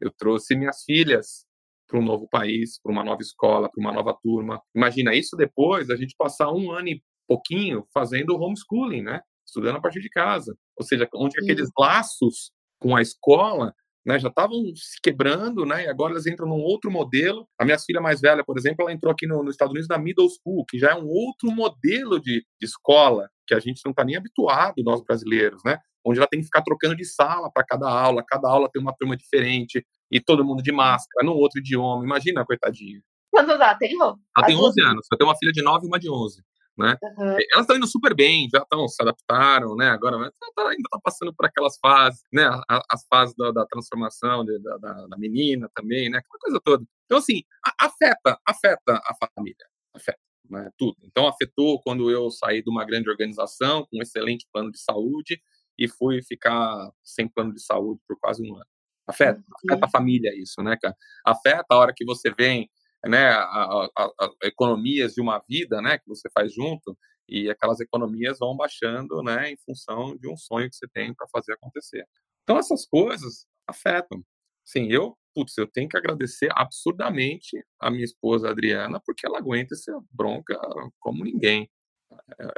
eu trouxe minhas filhas para um novo país, para uma nova escola, para uma nova turma. Imagina isso depois, a gente passar um ano e pouquinho fazendo homeschooling, né? Estudando a partir de casa. Ou seja, onde aqueles laços com a escola né, já estavam se quebrando, né, e agora elas entram num outro modelo. A minha filha mais velha, por exemplo, ela entrou aqui no, nos Estados Unidos na middle school, que já é um outro modelo de, de escola que a gente não está nem habituado, nós brasileiros, né, onde ela tem que ficar trocando de sala para cada aula, cada aula tem uma turma diferente, e todo mundo de máscara, num outro idioma. Imagina, coitadinha. Quantos ela tem, Rô? Ela tem 11 anos. Eu tenho uma filha de 9 e uma de 11 né? Uhum. Elas estão indo super bem, já estão se adaptaram, né? Agora tá, ainda está passando por aquelas fases, né? As fases da, da transformação de, da, da, menina também, né? Aquela coisa toda. Então assim, afeta, afeta a família, afeta, né? Tudo. Então afetou quando eu saí de uma grande organização com um excelente plano de saúde e fui ficar sem plano de saúde por quase um ano. Afeta, afeta a família isso, né, cara? Afeta a hora que você vem né, a, a, a, economias de uma vida, né, que você faz junto, e aquelas economias vão baixando, né, em função de um sonho que você tem para fazer acontecer. Então essas coisas afetam. Sim, eu, putz, eu tenho que agradecer absurdamente a minha esposa Adriana, porque ela aguenta essa bronca como ninguém.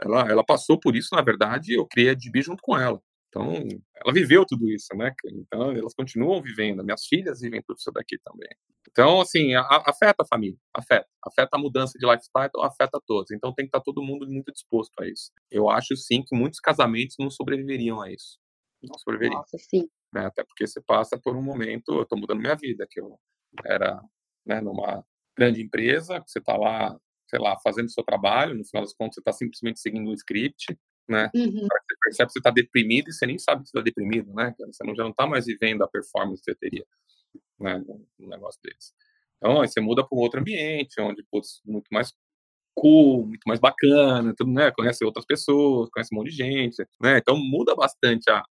Ela, ela passou por isso, na verdade, eu criei a DB junto com ela. Então, ela viveu tudo isso, né? Então, elas continuam vivendo. Minhas filhas vivem tudo isso daqui também. Então, assim, a, afeta a família, afeta. Afeta a mudança de lifestyle, afeta a todos. Então, tem que estar todo mundo muito disposto a isso. Eu acho, sim, que muitos casamentos não sobreviveriam a isso. Não sobreviveriam. Nossa, sim. Né? Até porque você passa por um momento, eu estou mudando minha vida, que eu era né, numa grande empresa, você está lá, sei lá, fazendo seu trabalho, no final das contas você está simplesmente seguindo um script, né? Uhum. Você percebe que você está deprimido e você nem sabe que você está deprimido, né? Você não, já não está mais vivendo a performance que você teria, né? Um negócio desse. Então, você muda para um outro ambiente, onde, putz, muito mais cool, muito mais bacana, tudo, né? Conhece outras pessoas, conhece um monte de gente, né? Então, muda bastante a,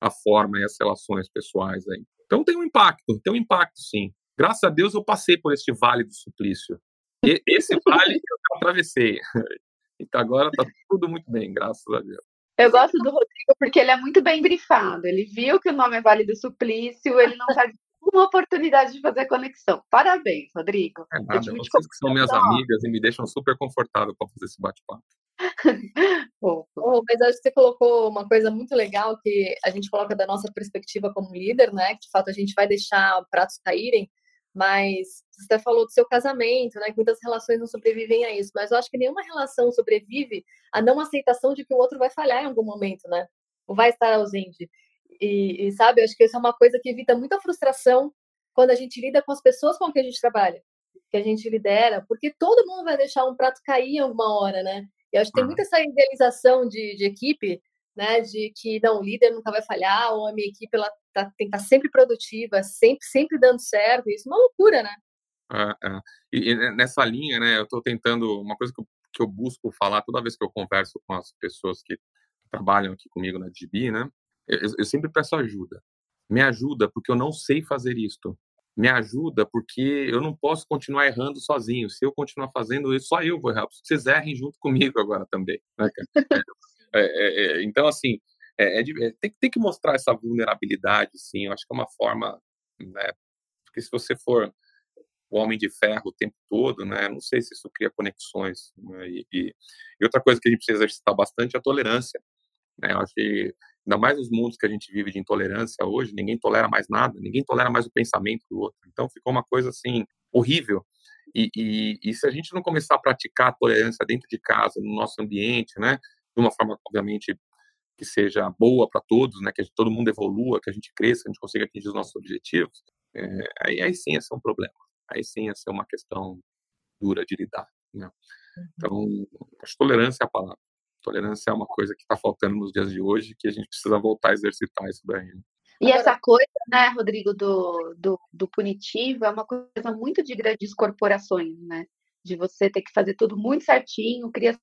a forma e as relações pessoais aí. Então, tem um impacto, tem um impacto, sim. Graças a Deus, eu passei por este vale do suplício. E esse vale eu atravessei. [laughs] Então agora tá tudo muito bem, graças a Deus. Eu gosto do Rodrigo porque ele é muito bem brifado. Ele viu que o nome é Vale do Suplício, ele não perde uma oportunidade de fazer conexão. Parabéns, Rodrigo. É nada, vocês que são minhas amigas e me deixam super confortável para fazer esse bate-papo. [laughs] oh, mas acho que você colocou uma coisa muito legal que a gente coloca da nossa perspectiva como líder, né? Que de fato a gente vai deixar pratos caírem, mas você falou do seu casamento, né? Que muitas relações não sobrevivem a isso. Mas eu acho que nenhuma relação sobrevive à não aceitação de que o outro vai falhar em algum momento, né? Ou vai estar ausente. E, e sabe, eu acho que isso é uma coisa que evita muita frustração quando a gente lida com as pessoas com que a gente trabalha, que a gente lidera, porque todo mundo vai deixar um prato cair em alguma hora, né? E acho que tem muita essa idealização de, de equipe né, de que não, o líder nunca vai falhar, ou a minha equipe ela tá, tem que estar tá sempre produtiva, sempre, sempre dando certo, isso é uma loucura, né? É, é. E, e, nessa linha, né, eu estou tentando, uma coisa que eu que eu busco falar toda vez que eu converso com as pessoas que trabalham aqui comigo na DB, né? Eu, eu sempre peço ajuda. Me ajuda porque eu não sei fazer isto. Me ajuda porque eu não posso continuar errando sozinho. Se eu continuar fazendo isso, só eu vou errar. Vocês errem junto comigo agora também. Né, é, é, é, então, assim, é, é tem, tem, que mostrar essa vulnerabilidade, sim. Eu acho que é uma forma, né? Porque se você for o homem de ferro o tempo todo, né? Não sei se isso cria conexões. Né? E, e, e, outra coisa que a gente precisa exercitar bastante é a tolerância. Né? Eu acho que, ainda mais nos mundos que a gente vive de intolerância hoje, ninguém tolera mais nada, ninguém tolera mais o pensamento do outro. Então ficou uma coisa assim horrível. E, e, e se a gente não começar a praticar a tolerância dentro de casa, no nosso ambiente, né? De uma forma, obviamente, que seja boa para todos, né? Que todo mundo evolua, que a gente cresça, que a gente consiga atingir os nossos objetivos, é, aí, aí sim esse é um problema aí sim ia ser uma questão dura de lidar. Né? Uhum. Então, acho que tolerância é a palavra. Tolerância é uma coisa que está faltando nos dias de hoje, que a gente precisa voltar a exercitar isso daí. Né? E essa coisa, né, Rodrigo, do, do, do, punitivo é uma coisa muito de grandes corporações, né? De você ter que fazer tudo muito certinho, criam-se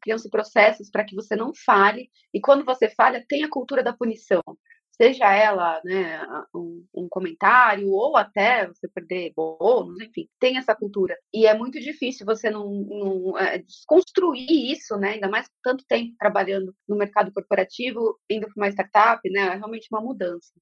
criam processos para que você não fale, e quando você falha, tem a cultura da punição seja ela né, um, um, comentário ou até você perder bônus, enfim, tem essa cultura. E é muito difícil você não, não é, desconstruir isso, né, ainda mais tanto tempo trabalhando no mercado corporativo, indo para uma startup, né, é realmente uma mudança.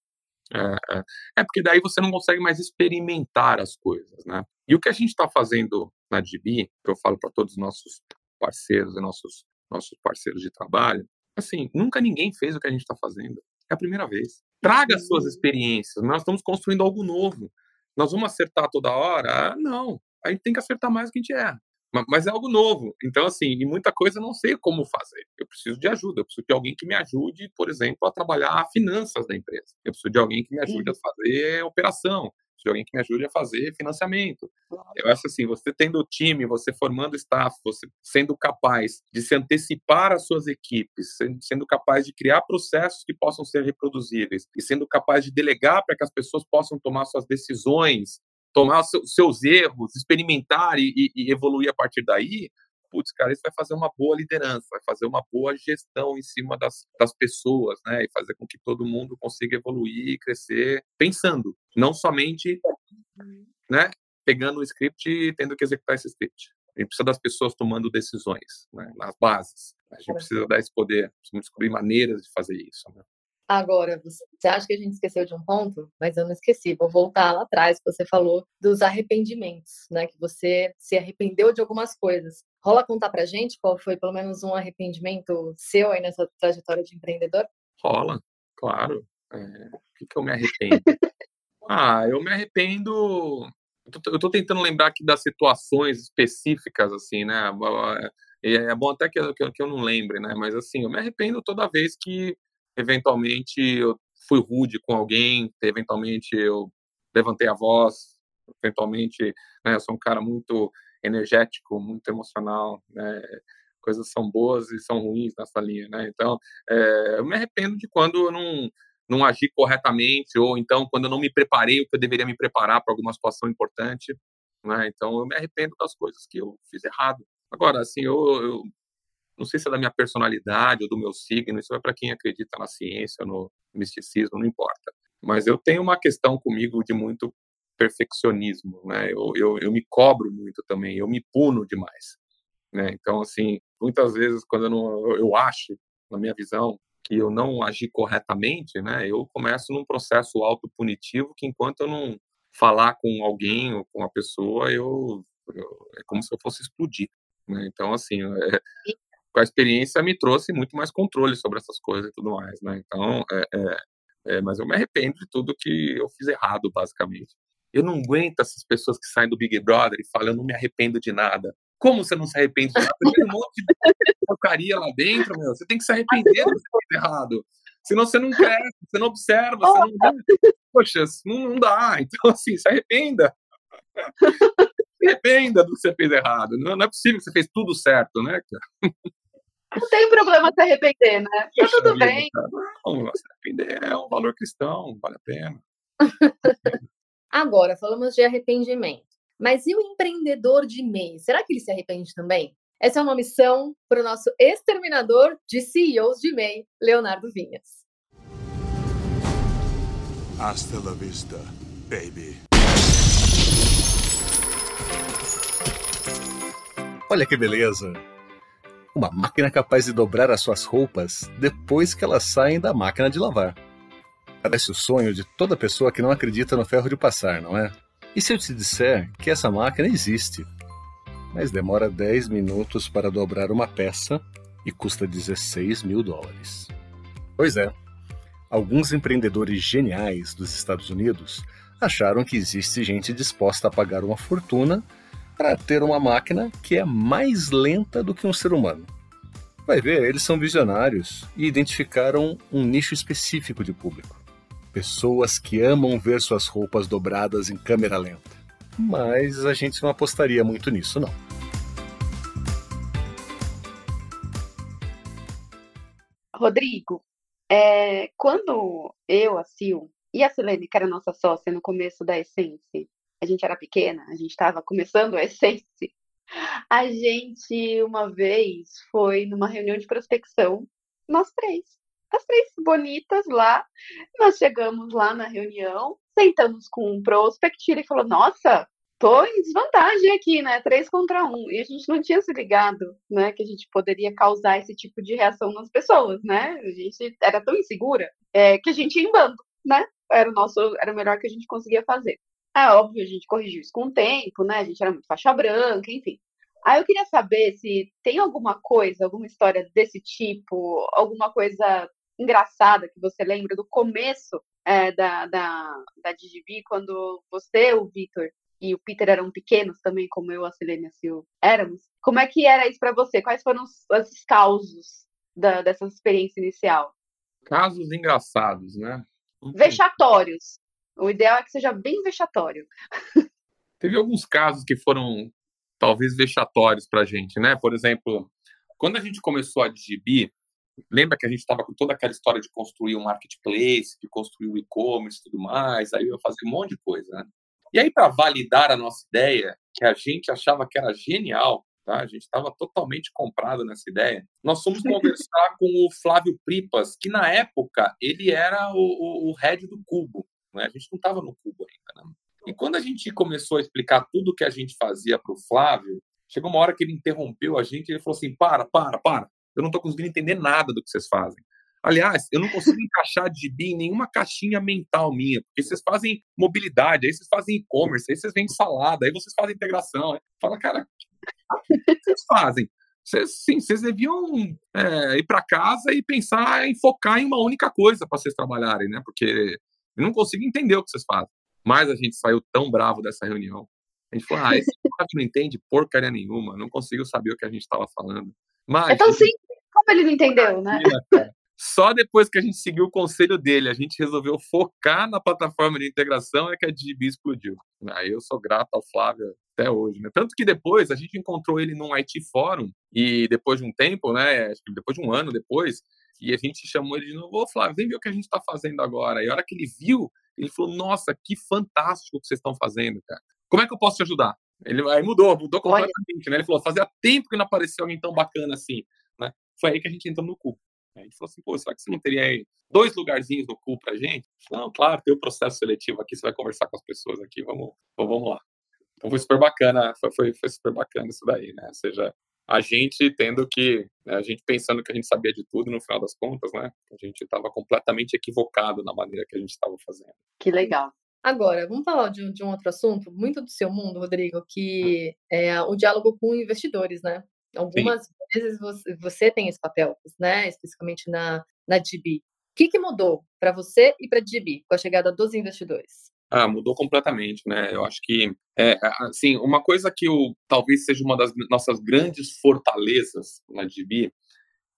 É, é, é, porque daí você não consegue mais experimentar as coisas, né? E o que a gente está fazendo na DB, que eu falo para todos os nossos parceiros e nossos, nossos parceiros de trabalho, assim, nunca ninguém fez o que a gente está fazendo. É a primeira vez. Traga as suas experiências. Nós estamos construindo algo novo. Nós vamos acertar toda hora? Ah, não. A gente tem que acertar mais do que a gente erra. Mas é algo novo. Então, assim, e muita coisa eu não sei como fazer. Eu preciso de ajuda. Eu preciso de alguém que me ajude, por exemplo, a trabalhar finanças da empresa. Eu preciso de alguém que me ajude a fazer operação de alguém que me ajude a fazer financiamento. Eu acho assim, você tendo time, você formando staff, você sendo capaz de se antecipar às suas equipes, sendo capaz de criar processos que possam ser reproduzíveis e sendo capaz de delegar para que as pessoas possam tomar suas decisões, tomar seus erros, experimentar e, e, e evoluir a partir daí, putz, cara, isso vai fazer uma boa liderança, vai fazer uma boa gestão em cima das, das pessoas, né? E fazer com que todo mundo consiga evoluir e crescer pensando, não somente, né? Pegando o script e tendo que executar esse script. A gente precisa das pessoas tomando decisões, né? Nas bases. A gente precisa dar esse poder, precisamos descobrir maneiras de fazer isso. Né? Agora, você acha que a gente esqueceu de um ponto? Mas eu não esqueci. Vou voltar lá atrás, que você falou dos arrependimentos, né? Que você se arrependeu de algumas coisas. Rola contar pra gente qual foi pelo menos um arrependimento seu aí nessa trajetória de empreendedor? Rola, claro. É, o que, que eu me arrependo? [laughs] ah, eu me arrependo. Eu tô, tentando lembrar aqui das situações específicas, assim, né? É, é bom até que eu, que eu não lembre, né? Mas assim, eu me arrependo toda vez que eventualmente eu fui rude com alguém, eventualmente eu levantei a voz, eventualmente né, eu sou um cara muito energético, muito emocional, né, coisas são boas e são ruins nessa linha, né? Então, é, eu me arrependo de quando eu não não agi corretamente ou então quando eu não me preparei o que eu deveria me preparar para alguma situação importante, né? Então, eu me arrependo das coisas que eu fiz errado. Agora, assim, eu, eu não sei se é da minha personalidade ou do meu signo, isso é para quem acredita na ciência, no misticismo, não importa. Mas eu tenho uma questão comigo de muito perfeccionismo, né? Eu, eu, eu me cobro muito também, eu me puno demais, né? Então, assim, muitas vezes quando eu, não, eu acho, na minha visão, que eu não agi corretamente, né? Eu começo num processo autopunitivo que enquanto eu não falar com alguém ou com a pessoa, eu, eu é como se eu fosse explodir. Né? Então, assim, é, a experiência me trouxe muito mais controle sobre essas coisas e tudo mais, né? Então, é, é, é, mas eu me arrependo de tudo que eu fiz errado, basicamente. Eu não aguento essas pessoas que saem do Big Brother e falam, eu não me arrependo de nada. Como você não se arrepende de nada? Tem um monte de [laughs] porcaria lá dentro, meu. Você tem que se arrepender do que fez errado. Senão você não cresce, você não observa, você não... Poxa, não, não dá. Então, assim, se arrependa. Se arrependa do que você fez errado. Não, não é possível que você fez tudo certo, né, cara? Não tem problema se arrepender, né? Tá tudo vida, bem. Não, se arrepender é um valor cristão, vale a pena. [laughs] Agora, falamos de arrependimento. Mas e o empreendedor de MEI? Será que ele se arrepende também? Essa é uma missão para o nosso exterminador de CEOs de MEI, Leonardo Vinhas. Hasta la vista, baby. Olha que beleza! Uma máquina capaz de dobrar as suas roupas depois que elas saem da máquina de lavar. Parece o sonho de toda pessoa que não acredita no ferro de passar, não é? E se eu te disser que essa máquina existe, mas demora 10 minutos para dobrar uma peça e custa 16 mil dólares? Pois é, alguns empreendedores geniais dos Estados Unidos acharam que existe gente disposta a pagar uma fortuna para ter uma máquina que é mais lenta do que um ser humano. Vai ver, eles são visionários e identificaram um nicho específico de público. Pessoas que amam ver suas roupas dobradas em câmera lenta. Mas a gente não apostaria muito nisso, não. Rodrigo, é, quando eu, a Sil e a Silene, que era nossa sócia no começo da Essence, a gente era pequena, a gente estava começando a Essence. A gente, uma vez, foi numa reunião de prospecção, nós três. As três bonitas lá. Nós chegamos lá na reunião, sentamos com um prospect, ele falou: Nossa, tô em desvantagem aqui, né? Três contra um. E a gente não tinha se ligado, né? Que a gente poderia causar esse tipo de reação nas pessoas, né? A gente era tão insegura é, que a gente ia em bando, né? Era o nosso, era o melhor que a gente conseguia fazer. É óbvio, a gente corrigiu isso com o tempo, né? A gente era muito faixa branca, enfim. Aí eu queria saber se tem alguma coisa, alguma história desse tipo, alguma coisa engraçada que você lembra do começo é, da, da, da DGB, quando você, o Vitor e o Peter eram pequenos também, como eu, a Selene e a Sil éramos. Como é que era isso para você? Quais foram os, os causos da, dessa experiência inicial? Casos engraçados, né? Vexatórios. O ideal é que seja bem vexatório. Teve alguns casos que foram talvez vexatórios para a gente, né? Por exemplo, quando a gente começou a DGB, lembra que a gente estava com toda aquela história de construir um marketplace, de construir o um e-commerce e tudo mais, aí eu fazia um monte de coisa, né? E aí, para validar a nossa ideia, que a gente achava que era genial, tá? a gente estava totalmente comprado nessa ideia, nós fomos conversar [laughs] com o Flávio Pripas, que na época ele era o, o, o head do Cubo. Né? A gente não estava no Cubo ainda. Né? E quando a gente começou a explicar tudo o que a gente fazia para o Flávio, chegou uma hora que ele interrompeu a gente e ele falou assim: para, para, para. Eu não estou conseguindo entender nada do que vocês fazem. Aliás, eu não consigo encaixar de em nenhuma caixinha mental minha, porque vocês fazem mobilidade, aí vocês fazem e-commerce, aí vocês vendem salada, aí vocês fazem integração. Fala, cara, o que vocês fazem? Vocês, sim, vocês deviam é, ir para casa e pensar em focar em uma única coisa para vocês trabalharem, né? Porque eu não consigo entender o que vocês fazem. Mas a gente saiu tão bravo dessa reunião. A gente falou, ah, esse [laughs] cara não entende porcaria nenhuma, não consigo saber o que a gente estava falando. Mas, é tão simples, como ele não entendeu, né? Só depois que a gente seguiu o conselho dele, a gente resolveu focar na plataforma de integração, é que a DB explodiu. Aí eu sou grato ao Flávio até hoje, né? Tanto que depois a gente encontrou ele num IT Fórum e depois de um tempo, né? Depois de um ano depois, e a gente chamou ele de novo, ô Flávio, vem ver o que a gente está fazendo agora. E a hora que ele viu, ele falou, nossa, que fantástico o que vocês estão fazendo, cara. Como é que eu posso te ajudar? Ele aí mudou, mudou completamente, Olha. né? Ele falou, fazia tempo que não apareceu alguém tão bacana assim, né? Foi aí que a gente entrou no cubo. A gente falou assim, pô, será que você não teria aí dois lugarzinhos no cu pra gente? Não, claro, tem o um processo seletivo aqui, você vai conversar com as pessoas aqui, vamos, vamos lá. Então foi super bacana, foi, foi, foi super bacana isso daí, né? Ou seja, a gente tendo que, né, a gente pensando que a gente sabia de tudo no final das contas, né? A gente estava completamente equivocado na maneira que a gente estava fazendo. Que legal. Agora, vamos falar de, de, um outro assunto, muito do seu mundo, Rodrigo, que é o diálogo com investidores, né? Algumas Sim. vezes você, você, tem esse papel, né? Especificamente na, na DB. O que, que mudou para você e para a DB com a chegada dos investidores? Ah, mudou completamente, né? Eu acho que, é, assim, uma coisa que eu, talvez seja uma das nossas grandes fortalezas na DB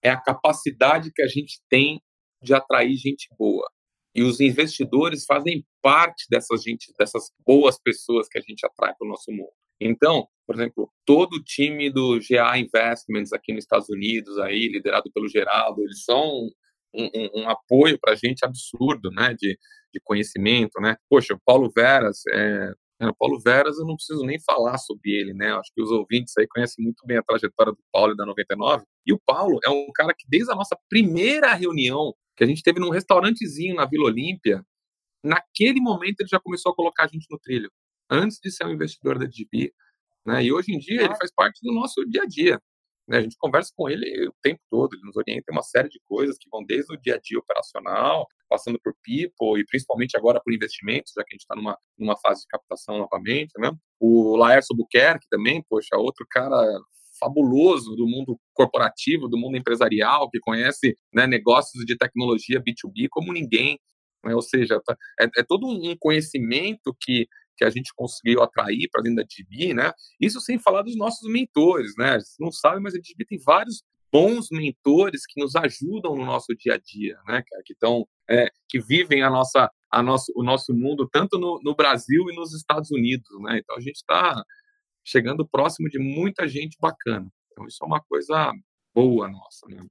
é a capacidade que a gente tem de atrair gente boa. E os investidores fazem parte dessas gente, dessas boas pessoas que a gente atrai para o nosso mundo. Então, por exemplo, todo o time do GA Investments aqui nos Estados Unidos, aí liderado pelo Geraldo, eles são um, um, um apoio para a gente absurdo, né, de, de conhecimento, né. Poxa, o Paulo Veras é O Paulo Veras, eu não preciso nem falar sobre ele, né? Acho que os ouvintes aí conhecem muito bem a trajetória do Paulo e da 99. E o Paulo é um cara que, desde a nossa primeira reunião, que a gente teve num restaurantezinho na Vila Olímpia, naquele momento ele já começou a colocar a gente no trilho, antes de ser um investidor da DB. Né? E hoje em dia ele faz parte do nosso dia a dia. Né? A gente conversa com ele o tempo todo, ele nos orienta em uma série de coisas que vão desde o dia a dia operacional, passando por people e principalmente agora por investimentos, já que a gente está numa, numa fase de captação novamente. Né? O Laércio Buquerque também, poxa, outro cara fabuloso do mundo corporativo, do mundo empresarial, que conhece né, negócios de tecnologia B2B como ninguém. Né? Ou seja, tá, é, é todo um conhecimento que que a gente conseguiu atrair para dentro da DB, né? Isso sem falar dos nossos mentores, né? Vocês não sabem, mas a DB tem vários bons mentores que nos ajudam no nosso dia a dia, né? Que estão, é, que vivem a nossa, a nosso, o nosso mundo tanto no, no Brasil e nos Estados Unidos, né? Então a gente está chegando próximo de muita gente bacana. Então isso é uma coisa boa nossa, né?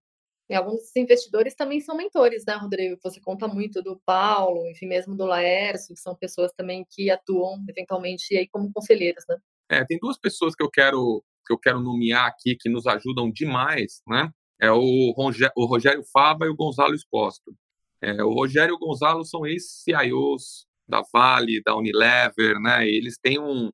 E alguns investidores também são mentores, né, Rodrigo? Você conta muito do Paulo, enfim, mesmo do Laércio, que são pessoas também que atuam eventualmente aí como conselheiros, né? É, tem duas pessoas que eu quero que eu quero nomear aqui que nos ajudam demais, né? É o, Rogério, o Rogério Fava e o Gonzalo Exposto. É, o Rogério e o Gonzalo são ex-CIOs da Vale, da Unilever, né? Eles têm um,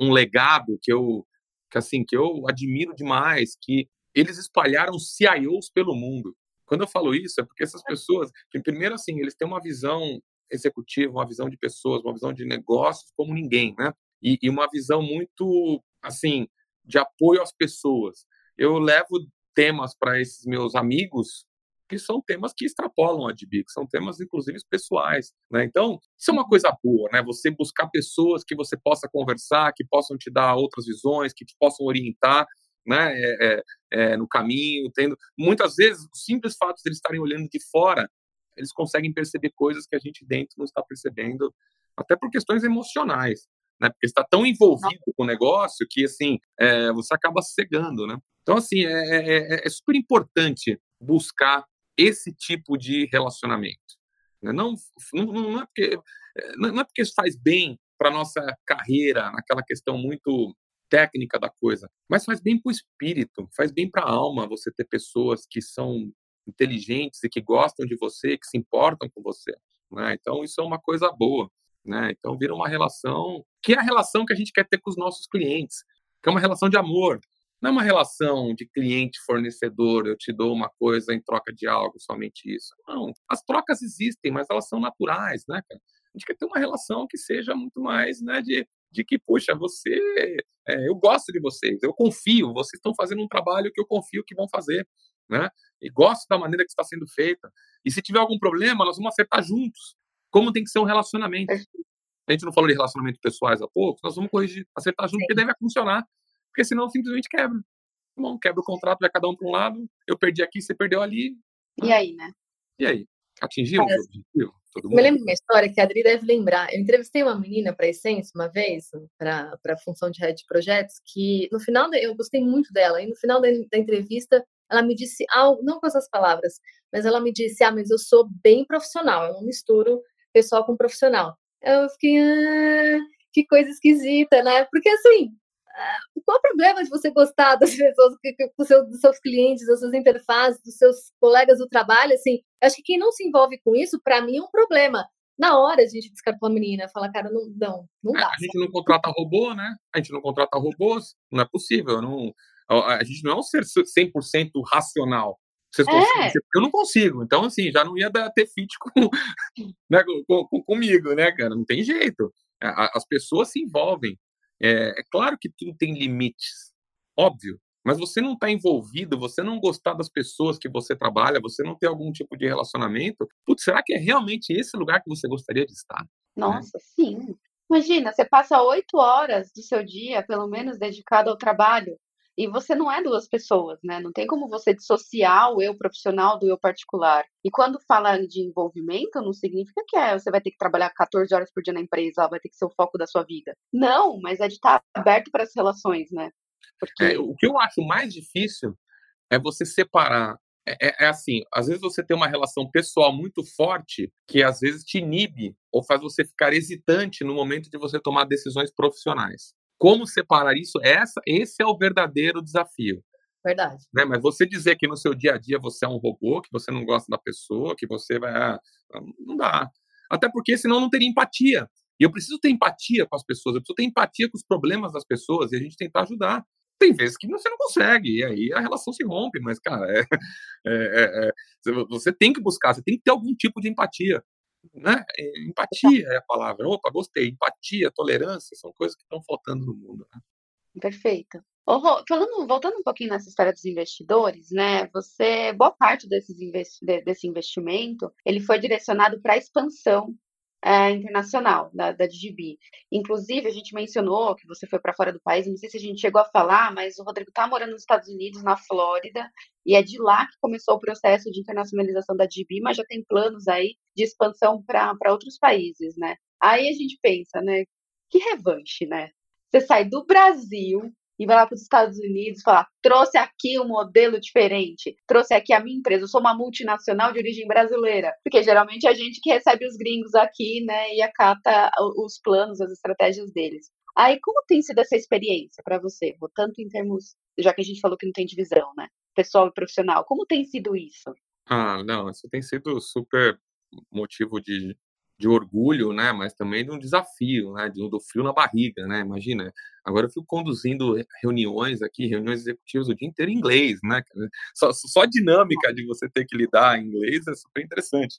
um legado que eu que assim que eu admiro demais, que eles espalharam CIOs pelo mundo. Quando eu falo isso, é porque essas pessoas, primeiro assim, eles têm uma visão executiva, uma visão de pessoas, uma visão de negócios como ninguém, né? E, e uma visão muito, assim, de apoio às pessoas. Eu levo temas para esses meus amigos que são temas que extrapolam a DB, que são temas, inclusive, pessoais. Né? Então, isso é uma coisa boa, né? Você buscar pessoas que você possa conversar, que possam te dar outras visões, que te possam orientar né, é, é, é, no caminho, tendo muitas vezes o simples fato de eles estarem olhando de fora, eles conseguem perceber coisas que a gente dentro não está percebendo, até por questões emocionais, né, porque está tão envolvido com o negócio que assim é, você acaba cegando, né? Então assim é, é, é, é super importante buscar esse tipo de relacionamento. Né? Não, não, não, é porque não é porque isso faz bem para nossa carreira, naquela questão muito técnica da coisa, mas faz bem para o espírito, faz bem para a alma você ter pessoas que são inteligentes e que gostam de você, que se importam com você. Né? Então, isso é uma coisa boa. Né? Então, vira uma relação que é a relação que a gente quer ter com os nossos clientes, que é uma relação de amor. Não é uma relação de cliente-fornecedor, eu te dou uma coisa em troca de algo, somente isso. Não, as trocas existem, mas elas são naturais, né, cara? A gente quer ter uma relação que seja muito mais né, de de que, puxa, você, é, eu gosto de vocês, eu confio, vocês estão fazendo um trabalho que eu confio que vão fazer, né? E gosto da maneira que está sendo feita. E se tiver algum problema, nós vamos acertar juntos. Como tem que ser um relacionamento. A gente não falou de relacionamento pessoais há pouco, nós vamos corrigir, acertar junto, porque deve funcionar. Porque senão simplesmente quebra. Tá bom, quebra o contrato, vai cada um para um lado, eu perdi aqui, você perdeu ali. E aí, né? E aí? Atingimos o objetivo? Todo mundo. Eu lembro uma história que a Adri deve lembrar. Eu entrevistei uma menina para a Essência uma vez, para a função de head de projetos, que no final, de, eu gostei muito dela, e no final da, da entrevista, ela me disse algo, não com essas palavras, mas ela me disse: Ah, mas eu sou bem profissional, eu não misturo pessoal com profissional. Eu fiquei, ah, que coisa esquisita, né? Porque assim, qual o problema de você gostar das [laughs] pessoas, do seu, dos seus clientes, das suas interfaces, dos seus colegas do trabalho? Assim, acho que quem não se envolve com isso, para mim, é um problema. Na hora a gente descartou a menina, fala, cara, não, não, não é, dá. A gente não contrata robô, né? A gente não contrata robôs, não é possível. Não, a gente não é um ser 100% racional. Vocês é. Eu não consigo. Então, assim, já não ia dar, ter fit com, [laughs] né, com, com, comigo, né, cara? Não tem jeito. As pessoas se envolvem. É, é claro que tudo tem limites, óbvio, mas você não está envolvido, você não gostar das pessoas que você trabalha, você não ter algum tipo de relacionamento, putz, será que é realmente esse lugar que você gostaria de estar? Né? Nossa, né? sim. Imagina, você passa oito horas do seu dia, pelo menos, dedicado ao trabalho. E você não é duas pessoas, né? Não tem como você dissociar o eu profissional do eu particular. E quando fala de envolvimento, não significa que é, você vai ter que trabalhar 14 horas por dia na empresa, vai ter que ser o foco da sua vida. Não, mas é de estar aberto para as relações, né? Porque... É, o que eu acho mais difícil é você separar é, é, assim, às vezes você tem uma relação pessoal muito forte que às vezes te inibe ou faz você ficar hesitante no momento de você tomar decisões profissionais. Como separar isso? Essa, esse é o verdadeiro desafio. Verdade. Né? Mas você dizer que no seu dia a dia você é um robô, que você não gosta da pessoa, que você vai. Ah, não dá. Até porque senão não teria empatia. E eu preciso ter empatia com as pessoas, eu preciso ter empatia com os problemas das pessoas e a gente tentar ajudar. Tem vezes que você não consegue, e aí a relação se rompe, mas, cara, é, [laughs] é, é, você tem que buscar, você tem que ter algum tipo de empatia. Né? Empatia é a palavra. Opa, gostei. Empatia, tolerância são coisas que estão faltando no mundo. Né? Perfeito. Falando, voltando um pouquinho nessa história dos investidores, né? Você, boa parte desses investi desse investimento, ele foi direcionado para a expansão é, internacional da, da DGB. Inclusive, a gente mencionou que você foi para fora do país, não sei se a gente chegou a falar, mas o Rodrigo está morando nos Estados Unidos, na Flórida, e é de lá que começou o processo de internacionalização da DGB, mas já tem planos aí de expansão para outros países, né? Aí a gente pensa, né? Que revanche, né? Você sai do Brasil, e vai lá para os Estados Unidos falar: trouxe aqui um modelo diferente, trouxe aqui a minha empresa, eu sou uma multinacional de origem brasileira. Porque geralmente é a gente que recebe os gringos aqui, né, e acata os planos, as estratégias deles. Aí, como tem sido essa experiência para você? Tanto em termos, já que a gente falou que não tem divisão, né? Pessoal e profissional, como tem sido isso? Ah, não, isso tem sido super motivo de, de orgulho, né, mas também de um desafio, né, de, do frio na barriga, né, imagina, agora eu fico conduzindo reuniões aqui, reuniões executivas o dia inteiro em inglês, né, só, só a dinâmica de você ter que lidar em inglês é super interessante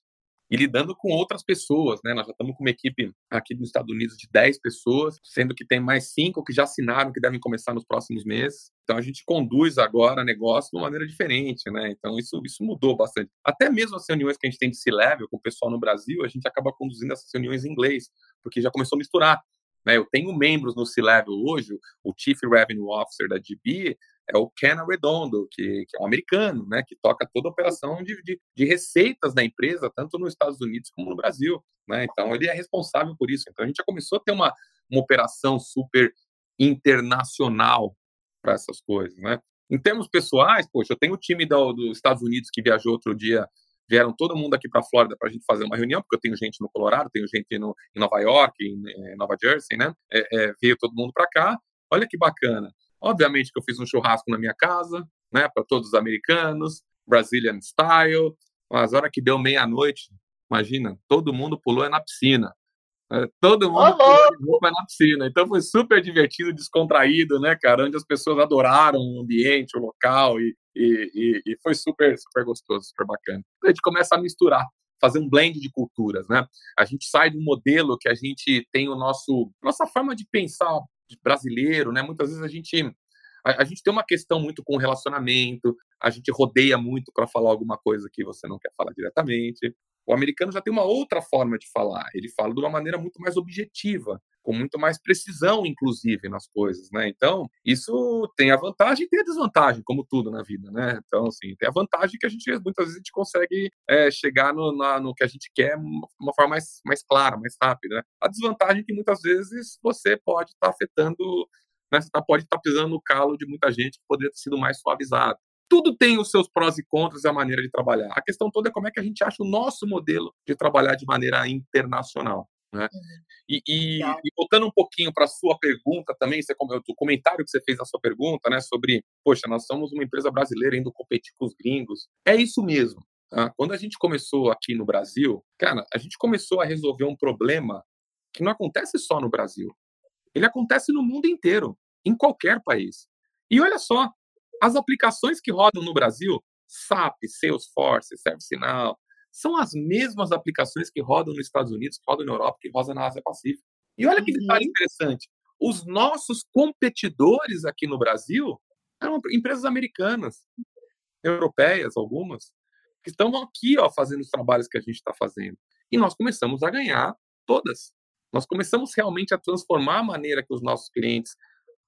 e lidando com outras pessoas, né? Nós já estamos com uma equipe aqui nos Estados Unidos de 10 pessoas, sendo que tem mais cinco que já assinaram, que devem começar nos próximos meses. Então a gente conduz agora negócio de uma maneira diferente, né? Então isso, isso mudou bastante. Até mesmo as reuniões que a gente tem de C-Level com o pessoal no Brasil, a gente acaba conduzindo essas reuniões em inglês, porque já começou a misturar. Né? Eu tenho membros no C-Level hoje, o Chief Revenue Officer da GB é o Ken Arredondo, que, que, é um americano, né, que toca toda a operação de, de, de, receitas da empresa, tanto nos Estados Unidos como no Brasil. Né? Então, ele é responsável por isso. Então, a gente já começou a ter uma, uma operação super internacional para essas coisas. Né? Em termos pessoais, poxa, eu tenho o time do, dos Estados Unidos que viajou outro dia vieram todo mundo aqui para a Flórida para a gente fazer uma reunião, porque eu tenho gente no Colorado, tenho gente no, em Nova York, em, em Nova Jersey, né? É, é, veio todo mundo para cá. Olha que bacana. Obviamente que eu fiz um churrasco na minha casa, né, para todos os americanos, Brazilian style. Mas a hora que deu meia-noite, imagina, todo mundo pulou na piscina. É, todo mundo pulou na piscina. Então foi super divertido, descontraído, né, cara? Onde as pessoas adoraram o ambiente, o local e, e, e, e foi super, super gostoso, super bacana. A gente começa a misturar fazer um blend de culturas, né? A gente sai do modelo que a gente tem o nosso nossa forma de pensar brasileiro, né? Muitas vezes a gente a, a gente tem uma questão muito com relacionamento, a gente rodeia muito para falar alguma coisa que você não quer falar diretamente. O americano já tem uma outra forma de falar. Ele fala de uma maneira muito mais objetiva, com muito mais precisão, inclusive, nas coisas, né? Então, isso tem a vantagem e tem a desvantagem, como tudo na vida, né? Então, assim, tem a vantagem que a gente, muitas vezes, a gente consegue é, chegar no, na, no que a gente quer de uma forma mais, mais clara, mais rápida, né? A desvantagem é que, muitas vezes, você pode estar tá afetando, né? Você tá, pode estar tá pisando no calo de muita gente que poderia ter sido mais suavizado tudo tem os seus prós e contras e a maneira de trabalhar. A questão toda é como é que a gente acha o nosso modelo de trabalhar de maneira internacional. Né? Uhum. E, e, e, voltando um pouquinho para a sua pergunta também, você, o comentário que você fez na sua pergunta, né, sobre, poxa, nós somos uma empresa brasileira indo competir com os gringos. É isso mesmo. Tá? Quando a gente começou aqui no Brasil, cara, a gente começou a resolver um problema que não acontece só no Brasil. Ele acontece no mundo inteiro, em qualquer país. E olha só, as aplicações que rodam no Brasil, SAP, Salesforce, ServiceNow, são as mesmas aplicações que rodam nos Estados Unidos, que rodam na Europa, que rodam na Ásia Pacífica. E olha que detalhe uhum. interessante. Os nossos competidores aqui no Brasil eram empresas americanas, europeias, algumas, que estão aqui ó, fazendo os trabalhos que a gente está fazendo. E nós começamos a ganhar todas. Nós começamos realmente a transformar a maneira que os nossos clientes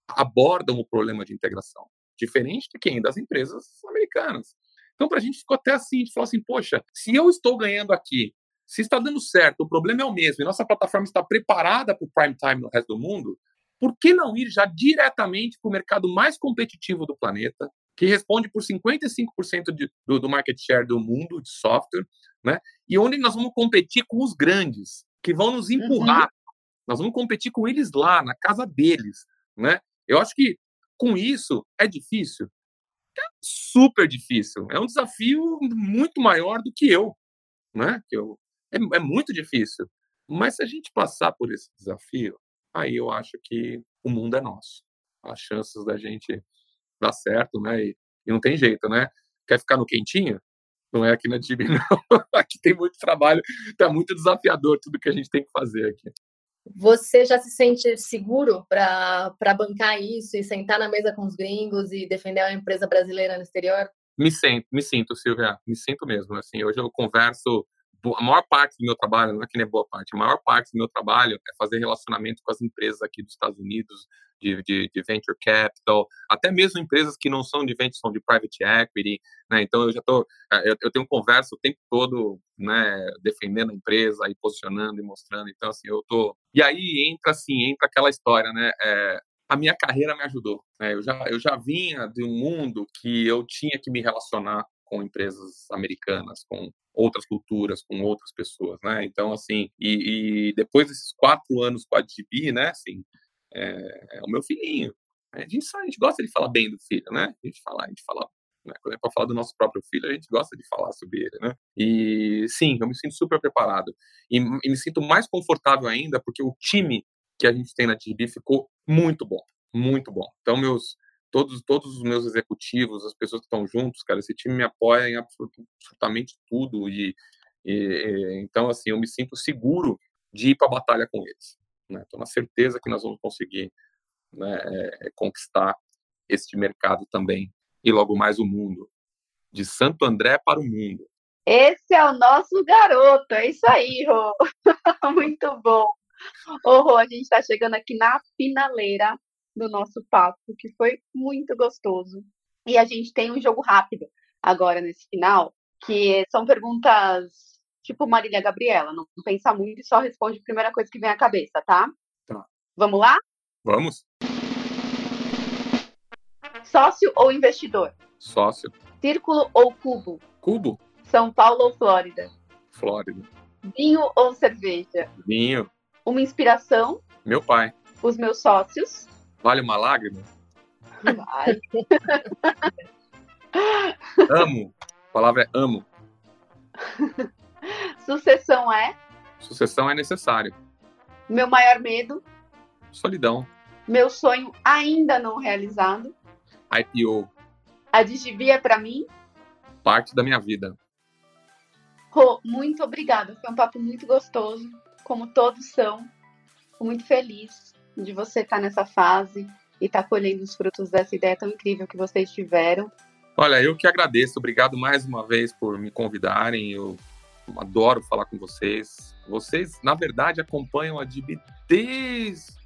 abordam o problema de integração. Diferente de quem? Das empresas americanas. Então, para a gente ficou até assim, a gente falou assim, poxa, se eu estou ganhando aqui, se está dando certo, o problema é o mesmo, e nossa plataforma está preparada para o prime time no resto do mundo, por que não ir já diretamente para o mercado mais competitivo do planeta, que responde por 55% de, do, do market share do mundo de software, né? E onde nós vamos competir com os grandes, que vão nos empurrar. Uhum. Nós vamos competir com eles lá, na casa deles, né? Eu acho que com isso é difícil. É super difícil. É um desafio muito maior do que eu, né? Que eu, é, é muito difícil. Mas se a gente passar por esse desafio, aí eu acho que o mundo é nosso. As chances da gente dar certo, né? E, e não tem jeito, né? Quer ficar no quentinho? Não é aqui na DB, [laughs] não. aqui tem muito trabalho, tá muito desafiador tudo que a gente tem que fazer aqui. Você já se sente seguro para bancar isso e sentar na mesa com os gringos e defender a empresa brasileira no exterior? Me sinto, me sinto, Silvia, me sinto mesmo. Assim, hoje eu converso a maior parte do meu trabalho, não é que nem boa parte, a maior parte do meu trabalho é fazer relacionamento com as empresas aqui dos Estados Unidos, de, de, de, venture capital, até mesmo empresas que não são de venture, são de private equity, né? Então eu já tô, eh, eu, eu tenho conversa o tempo todo, né, defendendo a empresa e posicionando e mostrando. Então assim, eu tô. E aí entra assim, entra aquela história, né? É, a minha carreira me ajudou. Né? Eu já eu já vinha de um mundo que eu tinha que me relacionar com empresas americanas, com outras culturas, com outras pessoas, né? Então, assim, e, e depois desses quatro anos com a DB, né, assim, é, é o meu filhinho. A gente, a gente gosta de falar bem do filho, né? A gente fala, a gente fala né? Quando é para falar do nosso próprio filho, a gente gosta de falar sobre ele, né? E sim, eu me sinto super preparado. E, e, me sinto mais confortável ainda porque o time que a gente tem na DB ficou muito bom, muito bom. Então, meus, todos, todos os meus executivos, as pessoas que estão juntos, cara, esse time me apoia em absolutamente tudo e, e então assim eu me sinto seguro de ir para a batalha com eles. Né? Estou na certeza que nós vamos conseguir né, é, conquistar este mercado também e logo mais o mundo, de Santo André para o mundo. Esse é o nosso garoto, é isso aí, Rô. [laughs] Muito bom. Ô, Rô, a gente está chegando aqui na finaleira do nosso papo, que foi muito gostoso. E a gente tem um jogo rápido agora nesse final, que são perguntas tipo Marília Gabriela, não pensa muito e só responde a primeira coisa que vem à cabeça, tá? Tá. Vamos lá? Vamos. Sócio ou investidor? Sócio. Círculo ou cubo? Cubo. São Paulo ou Flórida? Flórida. Vinho ou cerveja? Vinho. Uma inspiração? Meu pai. Os meus sócios? Vale uma lágrima? Vale. [laughs] amo. A palavra é amo. Sucessão é? Sucessão é necessário. Meu maior medo? Solidão. Meu sonho ainda não realizado? IPO. A Digivia é para mim? Parte da minha vida. Rô, muito obrigada. Foi um papo muito gostoso, como todos são. Fico muito feliz de você estar nessa fase e estar colhendo os frutos dessa ideia tão incrível que vocês tiveram. Olha, eu que agradeço. Obrigado mais uma vez por me convidarem. Eu adoro falar com vocês. Vocês, na verdade, acompanham a DIB desde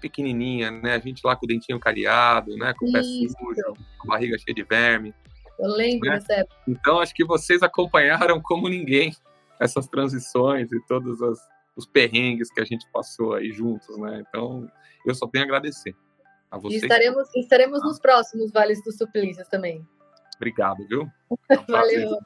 pequenininha, né? A gente lá com o dentinho cariado, né? Com o pé sujo, com a barriga cheia de verme. Eu lembro né? Então, acho que vocês acompanharam como ninguém essas transições e todos as, os perrengues que a gente passou aí juntos, né? Então, eu só tenho a agradecer a vocês. E estaremos, estaremos nos próximos Vales dos Suplícios também. Obrigado, viu? [laughs] É um Valeu.